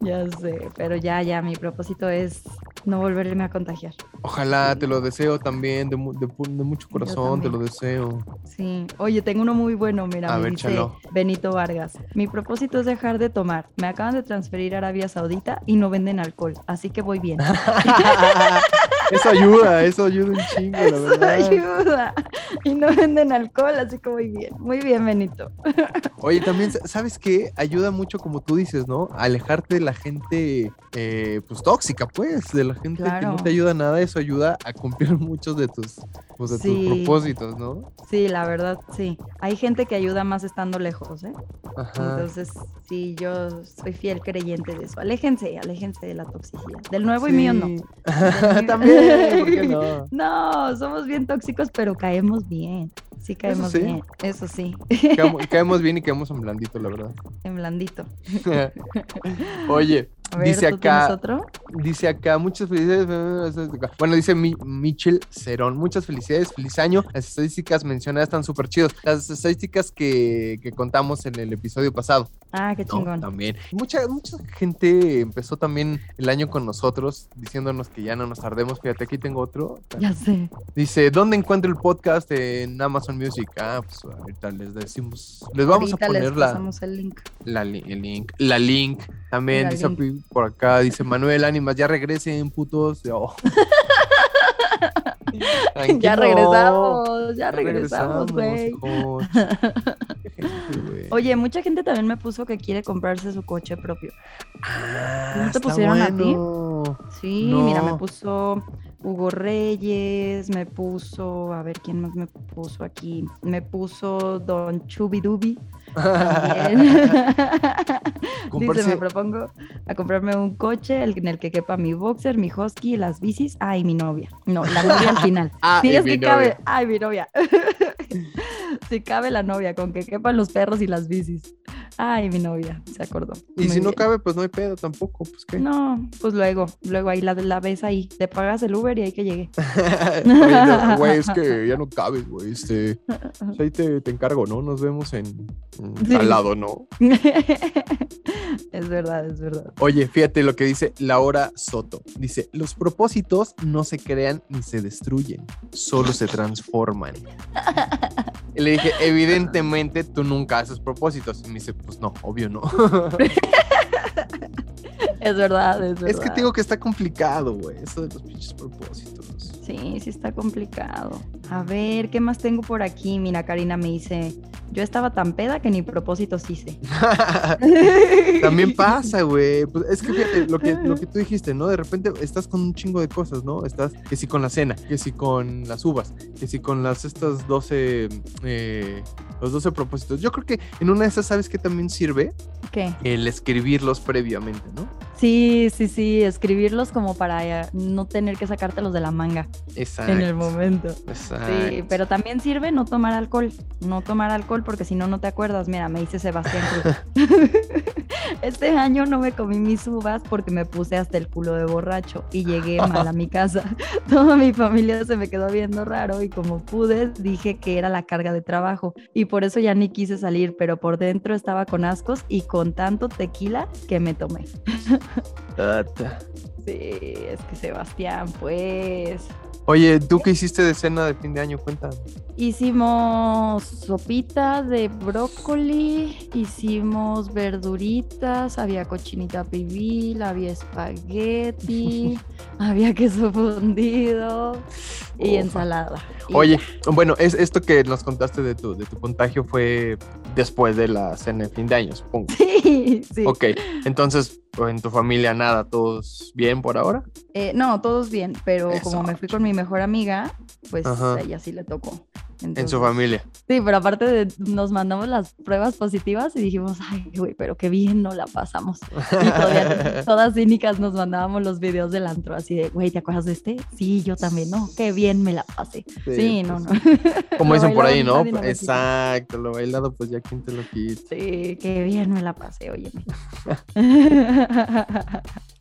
Ya sé, pero ya, ya, mi propósito es no volverme a contagiar. Ojalá, te lo deseo también, de, mucho corazón, te lo deseo. Sí, oye, tengo uno muy bueno, mira, me dice Benito Vargas. Mi propósito es dejar de tomar. Me acaban de transferir a Arabia Saudita y no venden alcohol, así que voy bien. eso ayuda, eso ayuda un chingo, la verdad. Eso ayuda. Y no venden alcohol, así que muy bien. Muy bien, Benito. Oye, también, ¿sabes qué? Ayuda mucho, como tú dices, ¿no? alejarte de la gente, eh, pues, tóxica, pues, de la gente que no te ayuda nada. Eso ayuda a cumplir muchos de tus, pues, de tus propósitos, ¿no? Sí, la verdad, sí. Hay gente que ayuda más estando lejos, ¿eh? Ajá. Entonces, sí, yo soy fiel creyente de eso. Aléjense, aléjense de la toxicidad. Del nuevo y mío no. También, ¿por qué no? No, somos bien tóxicos, pero caemos bien. Sí, caemos bien. Eso sí. Caemos, bien y caemos en blandito, la verdad. En blandito. Oye, dice acá. Otro? Dice acá, muchas felicidades. Bueno, dice Michel Cerón. Muchas felicidades, feliz año. Las estadísticas mencionadas están súper chidos. Las estadísticas que, que, contamos en el episodio pasado. Ah, qué chingón. También. Mucha, mucha gente empezó también el año con nosotros diciéndonos que ya no nos tardemos. Fíjate, aquí tengo otro. Ya sé. Dice, ¿dónde encuentro el podcast en Amazon Music? Ah, pues ahorita les decimos. Les vamos a poner la, el link. La, el link. La link. También dice por acá, dice Manuel Ánimas, ya regresen, putos. Oh. ya regresamos, ya regresamos, güey. Oye, mucha gente también me puso que quiere comprarse su coche propio. Ah, ¿No te pusieron a ti? Sí, mira, me puso Hugo Reyes, me puso, a ver quién más me puso aquí, me puso Don Chubidubi. Dice, me propongo a comprarme un coche en el que quepa mi boxer, mi husky, las bicis, ay, mi novia. No, la novia al final. Ah, sí, es que cabe, ay, mi novia. si cabe la novia, con que quepan los perros y las bicis. Ay, mi novia, se acordó. Y si no cabe, pues no hay pedo tampoco, pues qué. No, pues luego, luego ahí la, la ves ahí, te pagas el Uber y ahí que llegue. Güey, es que ya no cabes, güey. Este, pues ahí te, te, encargo, ¿no? Nos vemos en, al lado, ¿no? es verdad, es verdad. Oye, fíjate lo que dice Laura Soto. Dice, los propósitos no se crean ni se destruyen, solo se transforman. Y le dije, evidentemente tú nunca haces propósitos. Y me dice, pues no, obvio no. es verdad, es verdad. Es que te digo que está complicado, güey, eso de los pinches propósitos. Sí, sí está complicado. A ver, ¿qué más tengo por aquí? Mira, Karina me dice, yo estaba tan peda que ni propósitos hice. También pasa, güey. Pues es que fíjate, lo que, lo que tú dijiste, ¿no? De repente estás con un chingo de cosas, ¿no? Estás que si con la cena, que si con las uvas, que si con las estas 12, eh, los 12 propósitos. Yo creo que en una de esas, ¿sabes qué también sirve? ¿Qué? El escribirlos previamente, ¿no? Sí, sí, sí, escribirlos como para eh, no tener que sacártelos de la manga. Exacto. En el momento. Exacto. Sí, pero también sirve no tomar alcohol. No tomar alcohol porque si no, no te acuerdas. Mira, me dice Sebastián Cruz. este año no me comí mis uvas porque me puse hasta el culo de borracho y llegué mal a mi casa. Toda mi familia se me quedó viendo raro y como pude dije que era la carga de trabajo y por eso ya ni quise salir, pero por dentro estaba con ascos y con tanto tequila que me tomé. Sí, es que Sebastián, pues. Oye, ¿tú qué hiciste de cena de fin de año? Cuéntame. Hicimos sopita de brócoli, hicimos verduritas, había cochinita pibil, había espagueti, había queso fundido y ensalada. Oye, bueno, es esto que nos contaste de tu, de tu contagio fue después de la cena de fin de año, supongo. Sí, sí. Ok, entonces, ¿en tu familia nada? ¿Todos bien por ahora? Eh, no, todos bien, pero como me fui con mi mejor amiga, pues a ella sí le tocó en su familia. Sí, pero aparte de, nos mandamos las pruebas positivas y dijimos, ay, güey, pero qué bien no la pasamos. Y todavía todas cínicas nos mandábamos los videos del antro, así de, güey, ¿te acuerdas de este? Sí, yo también, no, qué bien me la pasé. Sí, no, pues no. Como dicen por ahí, ¿no? Exacto, lo bailado, pues ya quien te lo quita. Sí, qué bien me la pasé, oye.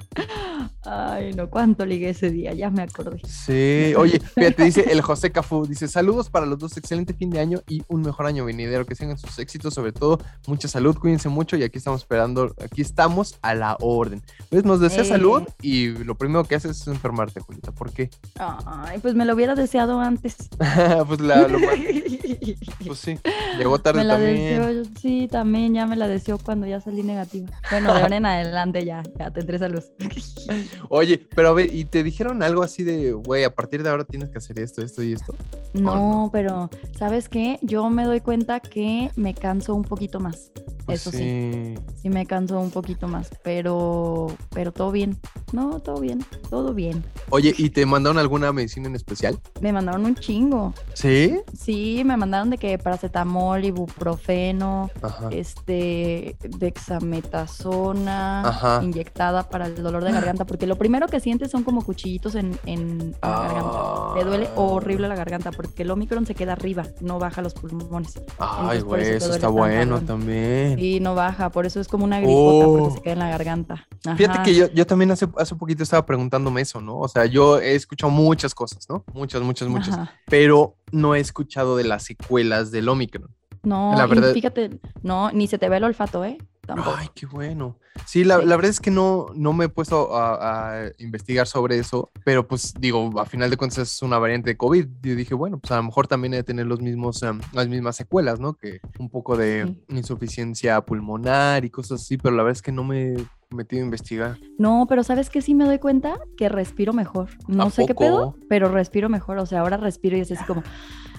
Ay, no, cuánto ligué ese día, ya me acordé. Sí, oye, fíjate, dice el José Cafú, dice saludos para los dos, excelente fin de año y un mejor año venidero, que tengan sus éxitos, sobre todo mucha salud, cuídense mucho y aquí estamos esperando, aquí estamos a la orden. Pues nos desea Eh. salud y lo primero que haces es enfermarte, Julieta, ¿por qué? Ay, pues me lo hubiera deseado antes. pues la, lo- pues sí, llegó tarde me la también. deseo, sí, también ya me la deseo cuando ya salí negativa. Bueno, de ahora en adelante ya, ya tendré salud. Oye, pero a ver, ¿y te dijeron algo así de, güey, a partir de ahora tienes que hacer esto, esto y esto? No, pero ¿sabes qué? Yo me doy cuenta que me canso un poquito más. Pues Eso sí, sí me canso un poquito más, pero pero todo bien. No, todo bien, todo bien. Oye, ¿y te mandaron alguna medicina en especial? Me mandaron un chingo. ¿Sí? Sí, me mandaron de que paracetamol, ibuprofeno, Ajá. este, dexametasona, Ajá. inyectada para el dolor de garganta, porque lo primero que sientes son como cuchillitos en, en la garganta. Te duele Ah. horrible la garganta, porque el Omicron se queda arriba, no baja los pulmones. Ay, güey, eso está bueno también. Y no baja, por eso es como una gripota, Oh. porque se queda en la garganta. Fíjate que yo, yo también hace, hace poquito estaba preguntándome eso, ¿no? O sea, yo he escuchado muchas cosas, ¿no? Muchas, muchas, muchas. Ajá. Pero no he escuchado de las secuelas del Omicron. No, La verdad- fíjate, no, ni se te ve el olfato, ¿eh? Tampoco. Ay, qué bueno. Sí, la, Sí. la verdad es que no, no me he puesto a, a investigar sobre eso, pero pues digo, a final de cuentas es una variante de COVID. Yo dije, bueno, pues a lo mejor también debe tener los mismos, em, las mismas secuelas, ¿no? Que un poco de Sí. insuficiencia pulmonar y cosas así, pero la verdad es que no me he metido a investigar. No, pero ¿sabes qué? Sí me doy cuenta que respiro mejor. No ¿A sé qué pedo, pero respiro mejor. O sea, ahora respiro y es así como...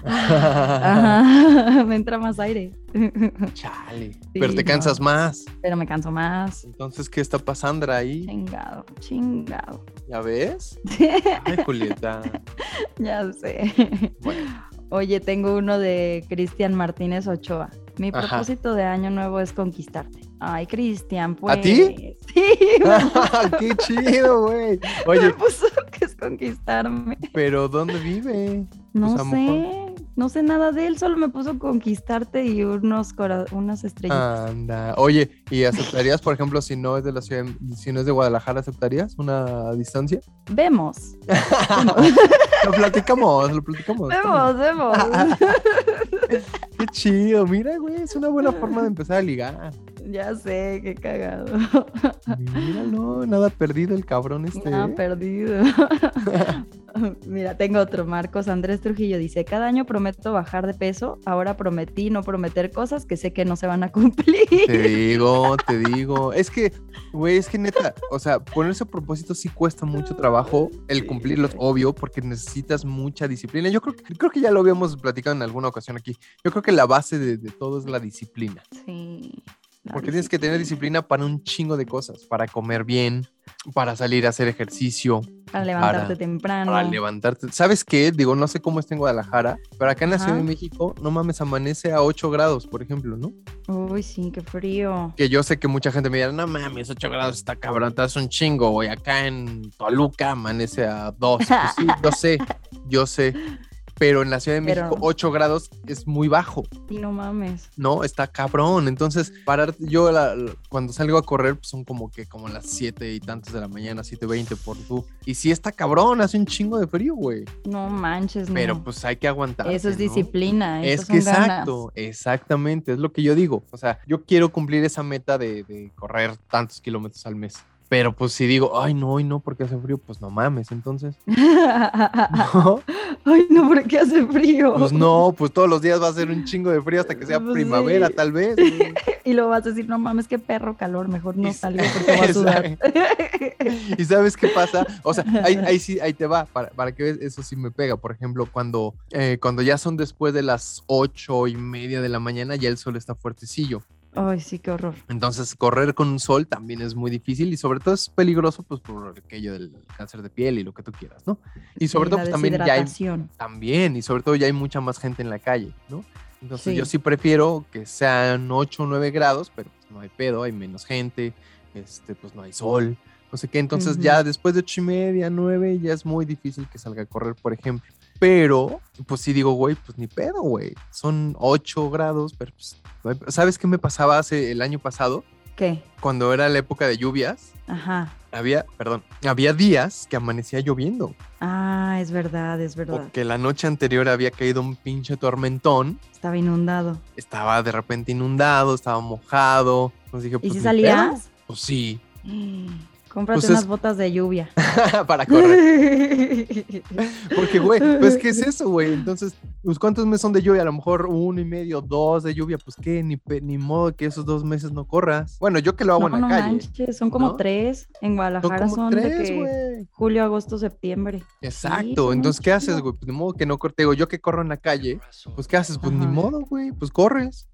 Ajá, me entra más aire. Chale. Sí, pero te no. cansas más. Pero me canso más. Entonces, ¿qué está pasando ahí? Chingado, chingado. ¿Ya ves? Ay, Julieta. ya sé. Bueno, Oye, tengo uno de Cristian Martínez Ochoa. Mi Ajá. propósito de año nuevo es conquistarte. Ay, Cristian, pues. ti? Sí, qué chido, güey. me Oye, puso que es conquistarme. pero ¿dónde vive? No Pues, sé, no sé nada de él, solo me puso conquistarte y unos cora- unas estrellitas. Anda. Oye, ¿y aceptarías, por ejemplo, si no es de la ciudad, si no es de Guadalajara, aceptarías una distancia? Vemos, Lo platicamos, lo platicamos. vemos, vemos. Qué chido, mira, güey, es una buena forma de empezar a ligar. Ya sé, qué cagado. Míralo, nada perdido el cabrón este. Nada ¿eh? perdido. Mira, tengo otro. Marcos Andrés Trujillo dice: Cada año prometo bajar de peso. Ahora prometí no prometer cosas que sé que no se van a cumplir. Te digo, te digo. Es que, güey, es que neta, o sea, ponerse a propósito sí cuesta mucho trabajo el Sí, cumplirlos, güey. obvio, porque necesitas mucha disciplina. Yo creo, que- creo que ya lo habíamos platicado en alguna ocasión aquí. Yo creo que la base de, de todo es la disciplina. Sí. Porque tienes que tener disciplina para un chingo de cosas, para comer bien, para salir a hacer ejercicio, Para levantarte para- temprano. para levantarte. ¿Sabes qué? Digo, no sé cómo está en Guadalajara, pero acá en la Ciudad de. México, no mames, amanece a 8 grados, por ejemplo, ¿no? Uy, sí, qué frío. Que yo sé que mucha gente me dirá, no mames, 8 grados está cabrón, estás un chingo, güey. Acá en Toluca amanece a 2. Pues sí, yo sé, yo sé. Pero en la Ciudad de Pero- México, 8 grados es muy bajo, Y no mames. ¿no? Está cabrón. Entonces, parar, yo la- la- cuando salgo a correr, pues son como que como las 7 y tantos de la mañana, 7.20 por tú. Y sí está cabrón, hace un chingo de frío, güey. No manches, no. Pero pues hay que aguantar. Eso es disciplina. Es que son ganas. exacto, exactamente, es lo que yo digo. O sea, yo quiero cumplir esa meta de, de correr tantos kilómetros al mes. Pero pues si digo, ay no, y no, porque hace frío, pues no mames, entonces. No, Ay, no, ¿por qué hace frío? pues no, pues todos los días va a ser un chingo de frío hasta que sea Pues primavera, sí. tal vez. Y luego vas a decir, no mames, qué perro calor, mejor no salgo porque voy a sudar. ¿Y sabes qué pasa? O sea, ahí, ahí sí, ahí te va, para, para que veas, eso sí me pega. Por ejemplo, cuando, eh, cuando ya son después de las ocho y media de la mañana, ya el sol está fuertecillo. Ay, sí, qué horror. Entonces, correr con un sol también es muy difícil y sobre todo es peligroso pues por aquello del cáncer de piel y lo que tú quieras, ¿no? Y sobre todo pues, también ya hay, también, y sobre todo ya hay mucha más gente en la calle, ¿no? Entonces Sí. yo sí prefiero que sean 8 o 9 grados, pero pues no hay pedo, hay menos gente, este, pues no hay sol, no sé qué. Entonces ya después de 8 y media, 9, ya es muy difícil que salga a correr, por ejemplo. Pero, pues sí digo, güey, pues ni pedo, güey. Son 8 grados, pero pues, no hay- ¿sabes qué me pasaba hace el año pasado? ¿Qué? Cuando era la época de lluvias, Ajá. había, perdón, había días que amanecía lloviendo. Ah, es verdad, es verdad. Porque la noche anterior había caído un pinche tormentón. Estaba inundado. Estaba de repente inundado, estaba mojado. Entonces dije, ¿Y pues, si salías? pedo. Pues sí, Cómprate Pues es- unas botas de lluvia. para correr. Porque, güey, pues, ¿qué es eso, güey? Entonces, pues, ¿cuántos meses son de lluvia? A lo mejor uno y medio, dos de lluvia. Pues, ¿qué? Ni, ni modo que esos dos meses no corras. Bueno, yo que lo hago no, en la no calle. manches, son como ¿no? tres. En Guadalajara son, de tres, que güey. julio, agosto, septiembre. Exacto. Entonces, ¿qué haces, güey? Pues, de modo que no corte. Digo, yo que corro en la calle, pues, ¿qué haces? Pues, ni modo, güey. Pues, corres.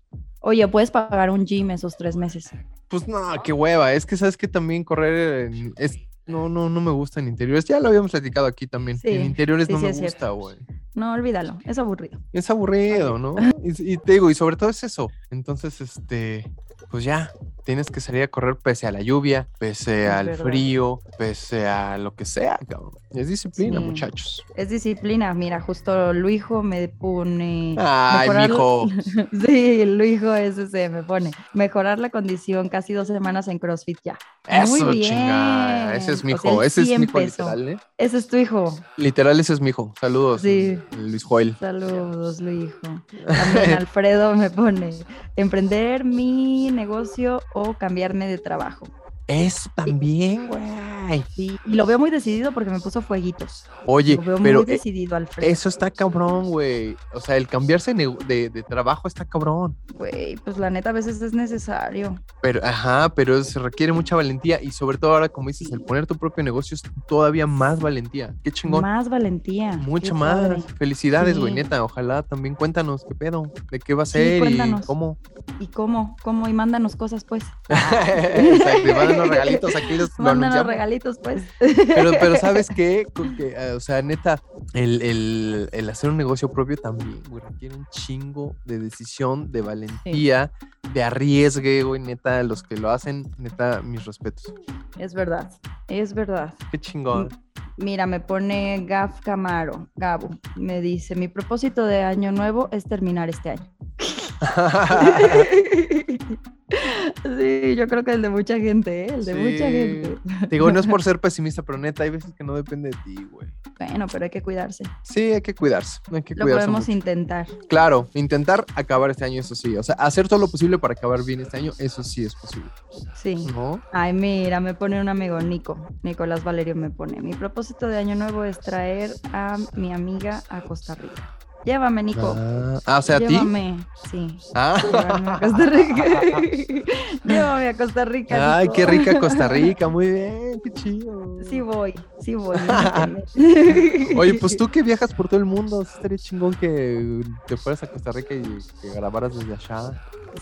Oye, puedes pagar un gym esos tres meses. Pues, no, qué hueva. Es que, ¿sabes que También correr en- es... No, no, no me gusta en interiores. Ya lo habíamos platicado aquí también. Sí, en interiores sí, no sí, me gusta, güey. No, olvídalo, es aburrido. Es aburrido, ¿no? Y, y te digo, y sobre todo es eso. Entonces, este, pues ya, tienes que salir a correr pese a la lluvia, pese Es al verdad. frío, pese a lo que sea, cabrón. Es disciplina, Sí. muchachos. Es disciplina. Mira, justo Luijo me pone. Ay, mijo. Sí, Luijo ese se me pone. Mejorar la condición casi dos semanas en CrossFit ya. Muy Eso, bien. chingada. Ese es mi O sea, hijo. ese es mi hijo literal, ¿eh? Ese es tu hijo. Literal, ese es mi hijo. Saludos, Sí. Luis Joel. Saludos, Luijo. También Alfredo me pone. Emprender mi negocio o cambiarme de trabajo. Eso también, güey. Sí, y lo veo muy decidido porque me puso fueguitos. Oye, Lo veo pero muy eh, decidido, Alfredo. eso está cabrón, güey. O sea, el cambiarse de, trabajo está cabrón. Güey, pues la neta a veces es necesario. Pero, ajá, pero se requiere mucha valentía y sobre todo ahora, como dices, el poner tu propio negocio es todavía más valentía. Qué chingón. Más valentía. Mucho qué más. padre. Felicidades, güey, Sí. neta. Ojalá también cuéntanos qué pedo, de qué va a Sí, ser y cuéntanos. cómo. ¿Y cómo? ¿Cómo? Y mándanos cosas, pues. Exacto, mándanos regalitos aquí los lo Mándanos regalitos, pues. Pero, pero ¿sabes qué? Con que, eh, o sea, neta, el, el- el hacer un negocio propio también, güey, requiere un chingo de decisión, de valentía, de arriesgue, güey, neta, los que lo hacen, neta, mis respetos. Es verdad, es verdad. Qué chingón. Mira, me pone Gaf Camaro, Gabo. Me dice, mi propósito de año nuevo es terminar este año. sí, yo creo que el de mucha gente, ¿eh? El de mucha Sí. gente. Digo, no es por ser pesimista, pero neta, hay veces que no depende de ti, güey. Bueno, pero hay que cuidarse. Sí, hay que cuidarse, hay que Lo cuidarse podemos mucho. intentar. Claro, intentar acabar este año, eso sí. O sea, hacer todo lo posible para acabar bien este año, eso sí es posible. Sí. ¿No? Ay, mira, me pone un amigo, Nico. Nicolás Valerio me pone. Mi propósito de año nuevo es traer a mi amiga a Costa Rica. Llévame, Nico. Ah, ah, o sea, a ti. Llévame. Sí. Ah. Llévame a Costa Rica. Llévame a Costa Rica. Ay, Nico. qué rica Costa Rica, muy bien, qué chido. Sí voy, sí voy. Oye, pues tú que viajas por todo el mundo, estaría chingón que te fueras a Costa Rica y que grabaras desde allá.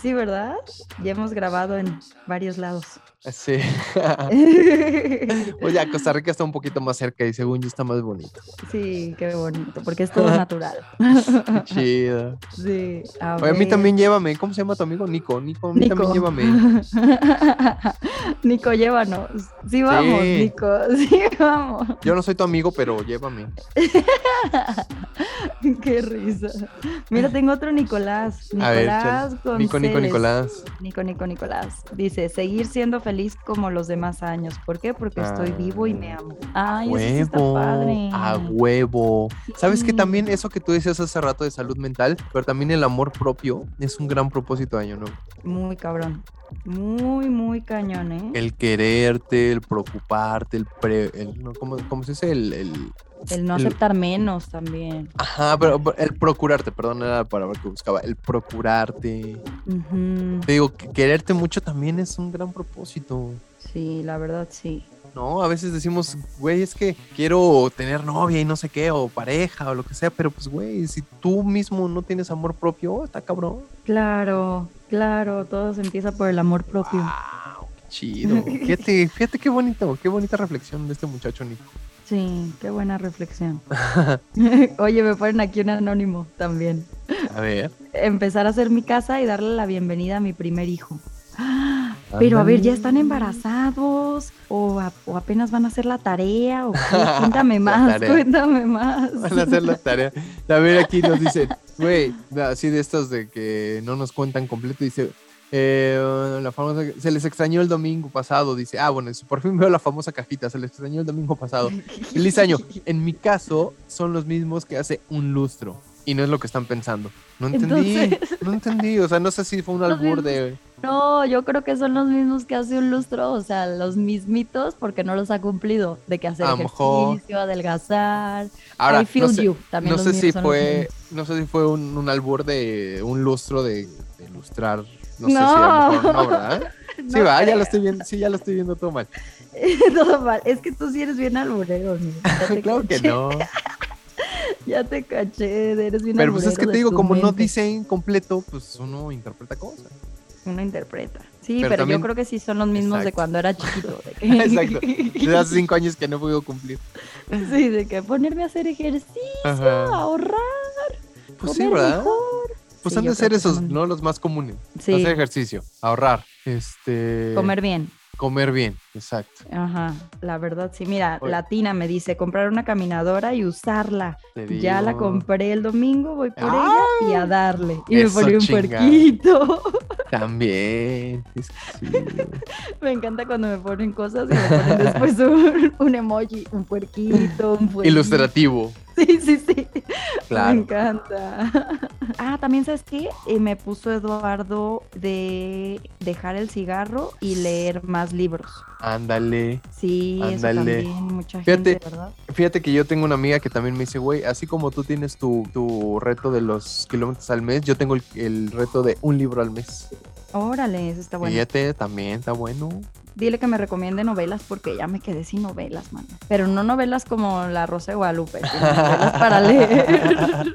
Sí, ¿verdad? Ya hemos grabado en varios lados. Sí. Oye, a Costa Rica está un poquito más cerca y según yo está más bonito. Sí, qué bonito, porque es todo natural. Qué chido. Sí. A Oye, a mí también llévame. ¿Cómo se llama tu amigo? Nico. Nico, a mí Nico. también llévame. Nico, llévanos. Sí, vamos, Sí. Nico. Sí, vamos. Yo no soy tu amigo, pero llévame. Qué risa. Mira, tengo otro Nicolás. A ver, Nicolás chale. Nico, Nico. Nicolás. Nico, Nico, Nicolás. Dice, seguir siendo feliz como los demás años. ¿Por qué? Porque estoy vivo y me amo. Ay, eso sí está huevo, padre. a huevo. ¿Sabes que también eso que tú decías hace rato de salud mental, pero también el amor propio es un gran propósito de año nuevo? Muy cabrón. Muy, muy cañón, ¿eh? El quererte, el preocuparte, el, pre- el- no, ¿cómo, cómo se dice? El, el- El no el- aceptar menos también. ajá, pero el procurarte, perdón, era la palabra que buscaba. El procurarte. Ujú. Te digo, que quererte mucho también es un gran propósito. Sí, la verdad sí. No, a veces decimos, güey, es que quiero tener novia y no sé qué, o pareja, o lo que sea, pero pues, güey, si tú mismo no tienes amor propio, está cabrón. Claro, claro, todo se empieza por el amor propio. Wow, qué chido. Fíjate, fíjate qué bonito, qué bonita reflexión de este muchacho, Nico. Sí, qué buena reflexión. Oye, me ponen aquí un anónimo también. A ver. Empezar a hacer mi casa y darle la bienvenida a mi primer hijo. ¡Ah! Pero a ver, ¿ya están embarazados? ¿O, a- o apenas van a hacer la tarea? Cuéntame más, cuéntame más. Van a hacer la tarea. A ver, aquí nos dicen, güey, así de estos de que no nos cuentan completo, dice, Eh, la famosa, se les extrañó el domingo pasado, dice. Ah, bueno, por fin veo la famosa cajita, se les extrañó el domingo pasado. Feliz año. En mi caso, son los mismos que hace un lustro. Y no es lo que están pensando. No entendí. No entendí. O sea, no sé si fue un albur de. No, yo creo que son los mismos que hace un lustro, o sea, los mismitos porque no los ha cumplido, de que hacer ejercicio, adelgazar. Ahora, I feel no sé, you. También no sé si fue, no sé si fue un, albur de un lustro de, de lustrar no, sé si a lo mejor no, ¿verdad? Sí, va, ya lo estoy viendo, sí, ya lo estoy viendo todo mal. todo mal. Es que tú sí eres bien alburero, claro que no. ya te caché, eres bien Pero pues es que te digo, como no dicen completo, pues uno interpreta cosas. Uno interpreta. Sí, pero, yo creo que sí son los mismos de cuando era chiquito. Exacto. De hace cinco años que no puedo cumplir. Sí, de que ponerme a hacer ejercicio, ahorrar. Pues sí, ¿verdad? Pues han de ser esos, ¿no? Los más comunes. Hacer ejercicio, ahorrar, este... Comer bien. Comer bien, exacto. Ajá, la verdad, sí. Mira, Latina me dice, comprar una caminadora y usarla. Ya la compré el domingo, voy por ella y a darle. Y me pone un puerquito. También. me encanta cuando me ponen cosas y me ponen después un, un emoji, un puerquito, un puerquito. Ilustrativo. Sí, sí, sí. Me encanta. Ah, también sabes qué? Eh, me puso Eduardo de dejar el cigarro y leer más libros. Ándale. Sí, Ándale. eso también, mucha gente, ¿verdad? Fíjate que yo tengo una amiga que también me dice, güey, así como tú tienes tu, tu reto de los kilómetros al mes, yo tengo el, el reto de un libro al mes. Órale, eso está bueno. Fíjate, también está bueno. Dile que me recomiende novelas porque ya me quedé sin novelas, mano. Pero no novelas como La Rosa de Guadalupe, novelas para leer.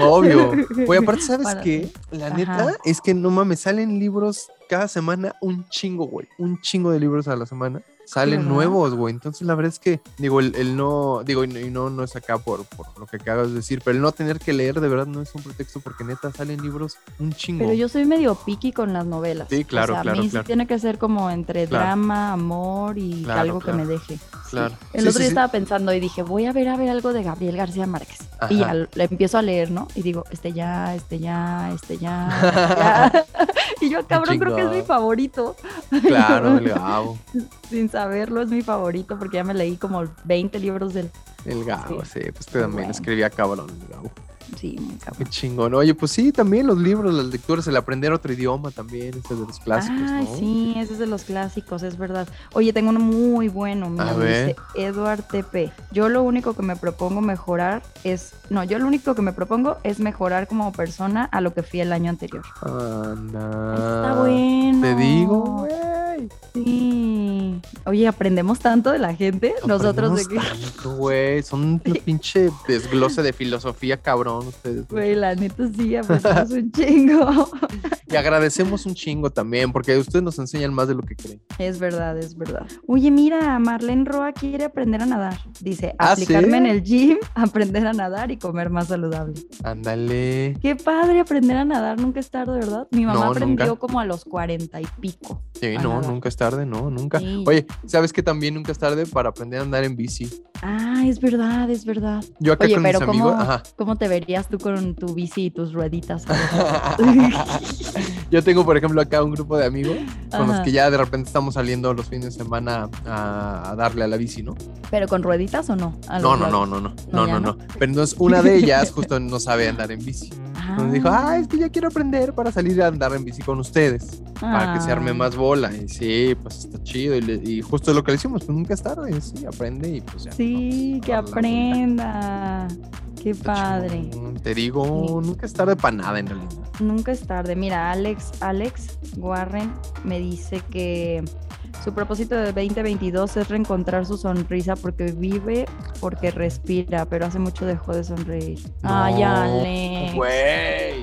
Obvio. Oye, aparte, ¿sabes qué? La neta es que no mames, salen libros cada semana un chingo, güey. Un chingo de libros a la semana salen nuevos, güey. Entonces, la verdad es que, digo, el, no, digo, y no, no es acá por, por, lo que acabas de decir, pero el no tener que leer de verdad no es un pretexto porque neta salen libros un chingo. Pero yo soy medio picky con las novelas. Sí, claro, o sea, A mí sí tiene que ser como entre drama, amor y algo que me deje. Claro. El otro día estaba pensando y dije, voy a ver a ver algo de Gabriel García Márquez. Y ya le empiezo a leer, ¿no? Y digo, este ya, este ya, este ya. Este ya. y yo, cabrón, creo que es mi favorito. Claro, el Gabo. Sin saberlo, es mi favorito porque ya me leí como 20 libros del. El Gabo, sí, pues también escribía cabrón el Gabo. Sí, muy Qué chingón. Oye, pues sí, también los libros, las lecturas, el aprender otro idioma también, ese de los clásicos, Ay, sí, ese es de los clásicos, es verdad. Oye, tengo uno muy bueno, mira, dice Eduard TP. Yo lo único que me propongo mejorar es, no, yo lo único que me propongo es mejorar como persona a lo que fui el año anterior. Anda. Está bueno. Te digo, güey. Sí. Oye, aprendemos tanto de la gente, nosotros de que... tanto, güey, son un pinche desglose de filosofía cabrón ustedes. Güey, la neta sí, aprendemos un chingo. Y agradecemos un chingo también, porque ustedes nos enseñan más de lo que creen. Es verdad, es verdad. Oye, mira, Marlene Roa quiere aprender a nadar. Dice, ¿Ah, aplicarme en el gym, aprender a nadar y comer más saludable. Ándale. Qué padre aprender a nadar, nunca es tarde, ¿verdad? Mi mamá aprendió como a los cuarenta y pico. Sí, no, nunca es tarde, no, nunca. Oye, ¿sabes que también nunca es tarde para aprender a andar en bici? Ah, es verdad, es verdad. Yo acá con mis amigos, ¿cómo te verías tú con tu bici y tus rueditas? Yo tengo, por ejemplo, acá un grupo de amigos con los que ya de repente estamos saliendo los fines de semana a, darle a la bici, ¿no? ¿Pero con rueditas o no? No, no, no, no, no, no, no, no, Pero entonces una de ellas justo no sabe andar en bici. Entonces dijo, ah, es que ya quiero aprender para salir a andar en bici con ustedes, para que se arme ah. más bola. Y sí, pues está chido. Y, justo lo que le decimos, pues nunca es tarde, sí, aprende y pues ya. Sí, que aprenda. Qué padre. Te digo, nunca es tarde para nada en realidad. Nunca es tarde. Mira, Alex, Alex Warren me dice que su propósito de 2022 es reencontrar su sonrisa porque vive, porque respira, pero hace mucho dejó de sonreír. Ay, Alex. Güey.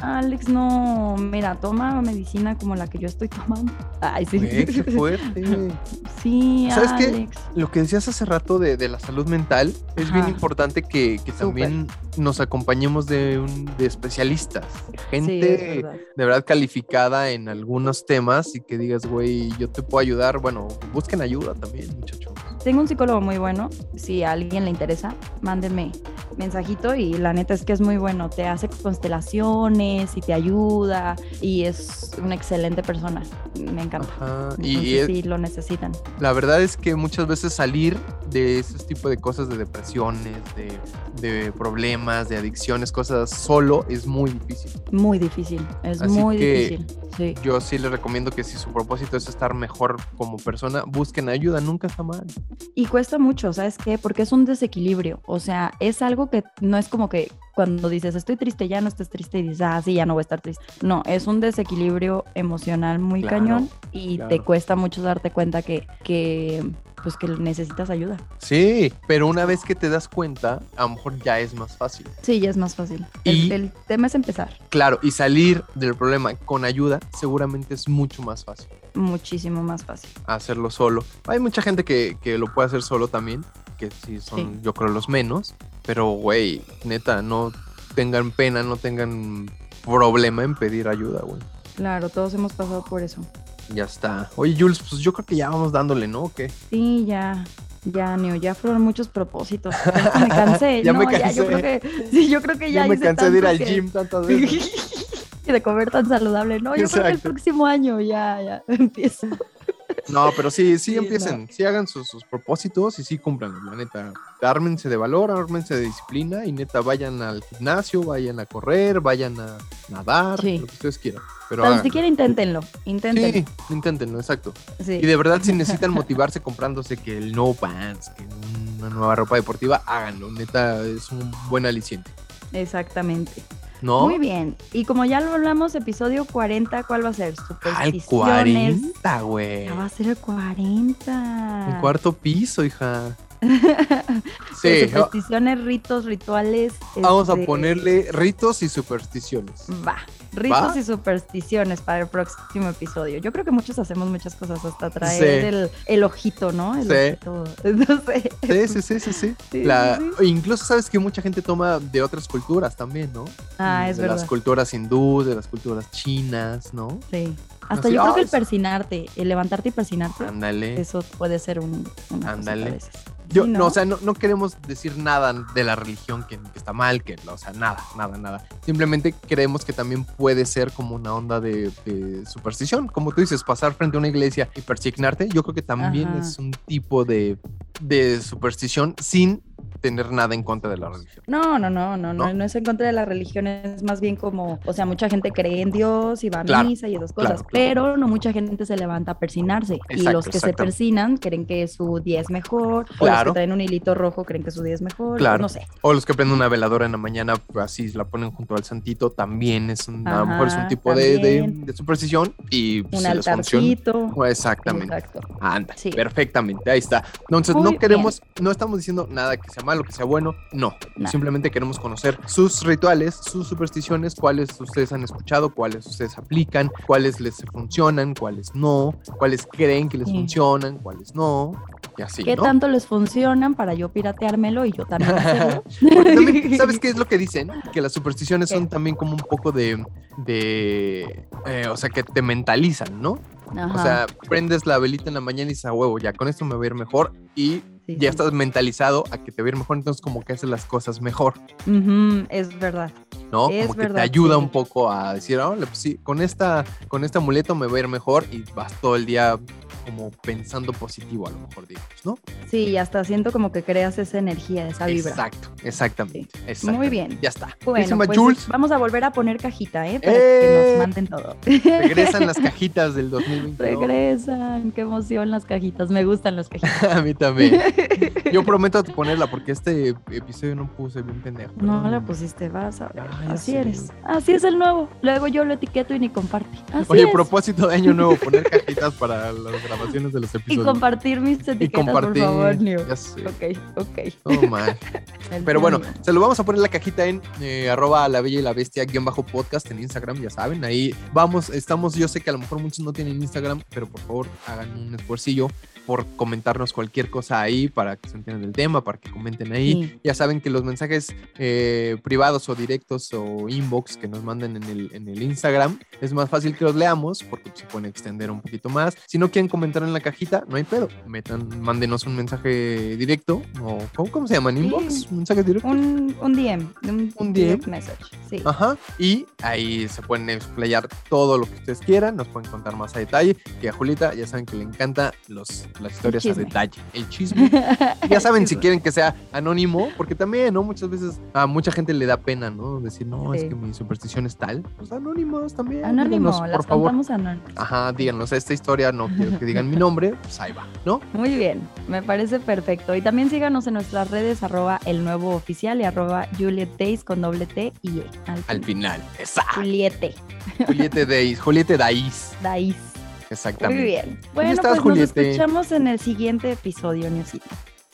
Alex, no, mira, toma medicina como la que yo estoy tomando. Ay, sí. qué fuerte. sí, ¿Sabes qué? Lo que decías hace rato de, la salud mental, es bien importante que, también nos acompañemos de, un, de especialistas, gente de verdad calificada en algunos temas y que digas, güey, yo te puedo ayudar. Bueno, busquen ayuda también, muchachos. Tengo un psicólogo muy bueno. Si a alguien le interesa, mándenme mensajito y la neta es que es muy bueno. Te hace constelaciones y te ayuda y es una excelente persona. Me encanta. Ajá, Y Y, es- sí lo necesitan. la verdad es que muchas veces salir de ese tipo de cosas, de depresiones, de, de problemas, de adicciones, cosas solo es muy difícil. Muy difícil. Es Así muy que- difícil. Sí. Yo sí les recomiendo que si su propósito es estar mejor como persona, busquen ayuda, nunca está mal. Y cuesta mucho, ¿sabes qué? Porque es un desequilibrio. O sea, es algo que no es como que cuando dices estoy triste, ya no estés triste y dices, ah, sí, ya no voy a estar triste. No, es un desequilibrio emocional muy Claro, cañón y te claro. cuesta mucho darte cuenta que, que, pues que necesitas ayuda. Sí, pero una vez que te das cuenta, a lo mejor ya es más fácil. Sí, ya es más fácil. Y- El, el tema es empezar. Claro, y salir del problema con ayuda seguramente es mucho más fácil. Muchísimo más fácil. hacerlo solo. Hay mucha gente que, que lo puede hacer solo también, que sí son, Sí. yo creo, los menos. Pero, güey, neta, no tengan pena, no tengan problema en pedir ayuda, güey. Claro, todos hemos pasado por eso. Ya está. Oye, Jules, pues yo creo que ya vamos dándole, ¿no? ¿O qué? Sí, ya. Ya, Neo, ya fueron muchos propósitos. Me cansé. Ya no, me ya, yo cansé. creo que, sí, yo creo que ya, Ya, me hice cansé de ir al que- gym tantas veces. y de comer tan saludable. No, yo creo que el Exacto. próximo año ya, ya empiezo. No, pero sí, sí, Sí, empiecen, sí hagan sus, sus propósitos y sí cúmplanlos, la neta. Ármense de valor, ármense de disciplina y neta vayan al gimnasio, vayan a correr, vayan a nadar, Sí. lo que ustedes quieran. Pero Tan siquiera inténtenlo, inténtenlo. Sí, inténtenlo, exacto. Sí. Y de verdad, si necesitan motivarse comprándose que el no pants, que una nueva ropa deportiva, háganlo. Neta, es un buen aliciente. Exactamente. ¿No? Muy bien. Y como ya lo hablamos, episodio 40, ¿cuál va a ser? Al Supersticiones. 40, güey. Ya va a ser el 40. El cuarto piso, hija. De Sí, supersticiones, ritos, rituales. vamos a este, ponerle ritos y supersticiones. Va. Ritos ¿Va? y supersticiones para el próximo episodio. Yo creo que muchos hacemos muchas cosas, hasta traer Sí. el, el ojito, ¿no? El Sí. ojito. No sé. Sí, sí, sí, sí, sí. La- Incluso sabes que mucha gente toma de otras culturas también, ¿no? Ah, es de verdad. las culturas hindúes, de las culturas chinas, ¿no? Sí. Hasta Así, yo creo que "Ay, el persinarte, el levantarte y persinarte, Ándale. eso puede ser un, Ándale. Yo, Sí, no, o sea, no, no queremos decir nada de la religión que, que está mal, que, o sea, nada, nada, nada. Simplemente creemos que también puede ser como una onda de, de superstición. Como tú dices, pasar frente a una iglesia y persignarte, yo creo que también Ajá. es un tipo de, de superstición sin tener nada en contra de la religión. No, no, no, no, no, ¿No? es en contra de la religión, es más bien como, o sea, mucha gente cree en Dios y va a Claro, misa y esas cosas, claro, claro. pero no mucha gente se levanta a persinarse. y los que se persinan creen que su día es mejor, o los que traen un hilito rojo creen que su día es mejor, Claro. no sé. O los que prenden una veladora en la mañana, pues, así la ponen junto al santito, también es un, a lo mejor es un Ajá, tipo de, de- de superstición y Un si funciona. altarcito. pues, Exactamente. Exacto. Anda, Sí. perfectamente, ahí está. Entonces, Muy no queremos, no estamos diciendo nada que sea malo, que sea bueno, no. Simplemente queremos conocer sus rituales, sus supersticiones, cuáles ustedes han escuchado, cuáles ustedes aplican, cuáles les funcionan, cuáles no, cuáles creen que les Sí. funcionan, cuáles no, y así, ¿Qué ¿no? tanto les funcionan para yo pirateármelo y yo también hacerlo? Porque también, ¿sabes qué es lo que dicen? Que las supersticiones son también como un poco de, de eh, o sea, que te mentalizan, ¿no? O sea, prendes la velita en la mañana y dices, a huevo, ya con esto me voy a ir mejor y sí, ya sí. estás mentalizado a que te va a ir mejor, entonces como que haces las cosas mejor, es verdad. ¿no? Es como que te verdad, ayuda sí. un poco a decir, ah, pues sí, con esta, con este amuleto me va a ir mejor y vas todo el día como pensando positivo a lo mejor, digamos, ¿no? Sí, y hasta siento como que creas esa energía, esa vibra. Exacto, exactamente, Muy exactamente. bien. Ya está. Bueno, pues Jules. vamos a volver a poner cajita, ¿eh? Para ¡Eh! que nos manden todo. Regresan las cajitas del 2022. Regresan, qué emoción las cajitas, me gustan las cajitas. A mí también. Yo prometo ponerla porque este episodio no puse bien pendejo. No la pusiste, vas a ver. Ah, Así eres. Así es el nuevo. Luego yo lo etiqueto y ni comparte. Así Oye, es. propósito de año nuevo, poner cajitas para las grabaciones de los Y episodios. compartir mis Y etiquetas, compartir. por favor, Neo. Ya sé. Ok, ok. Mal. El Pero bueno, se lo vamos a poner la cajita en eh, arroba la bella y la bestia guion bajo podcast en Instagram, ya saben, ahí vamos, estamos, yo sé que a lo mejor muchos no tienen Instagram, pero por favor hagan un esfuercillo por comentarnos cualquier cosa ahí para que se entiendan del tema, para que comenten ahí. Ya saben que los mensajes eh, privados o directos o inbox que nos manden en el, en el Instagram es más fácil que los leamos porque se pueden extender un poquito más. Si no quieren comentar en la cajita, no hay pedo. Metan, mándenos un mensaje directo o ¿cómo, se llaman? ¿Inbox? ¿Mensajes directos? Un, un DM. Un, DM. Message. Sí. Ajá. Y ahí se pueden explayar todo lo que ustedes quieran. Nos pueden contar más a detalle. Que a Julita ya saben que le encanta los, las historias a detalle. El chisme. ya saben si quieren que sea anónimo, porque también, ¿no? Muchas veces a mucha gente le da pena, ¿no? Decir, no, es que mi superstición es tal. Pues anónimos también. Anónimos, por favor. anónimos. Ajá, díganos, esta historia no quiero que digan mi nombre, pues ahí va, ¿no? Muy bien, me parece perfecto. Y también síganos en nuestras redes, arroba el nuevo oficial y arroba Juliet Days con doble T y E. Al, final, exacto. Juliete. Juliete Days, Juliete Daís. Daís. Exactamente. Muy bien. Bueno, pues nos escuchamos en el siguiente episodio, Niosito.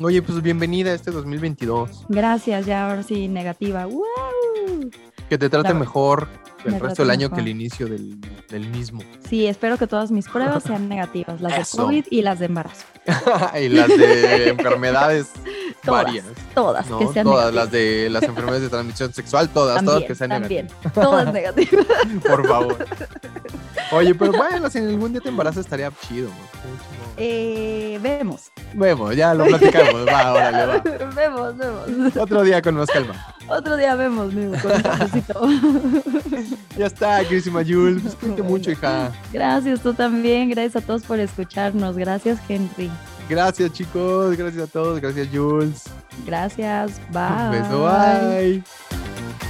Oye, pues bienvenida a este 2022. Gracias, ya ahora sí, negativa. ¡Wow! Que te trate mejor el resto del año que el inicio del, mismo. Sí, espero que todas mis pruebas sean negativas, las de COVID y las de embarazo. y las de enfermedades varias. Todas, que sean Todas, las de las enfermedades de transmisión sexual, todas, todas que sean también, Todas negativas. Por favor. Oye, pero bueno, si en algún día te embarazas estaría chido. Eh, vemos. Vemos, ya lo platicamos. va, órale, va. Vemos, vemos. Otro día con más calma. Otro día vemos, amigo, con un Ya está, querísima Jules. Pues cuídate mucho, hija. Gracias, tú también. Gracias a todos por escucharnos. Gracias, Henry. Gracias, chicos. Gracias a todos. Gracias, Jules. Gracias. Bye. Un beso. Bye.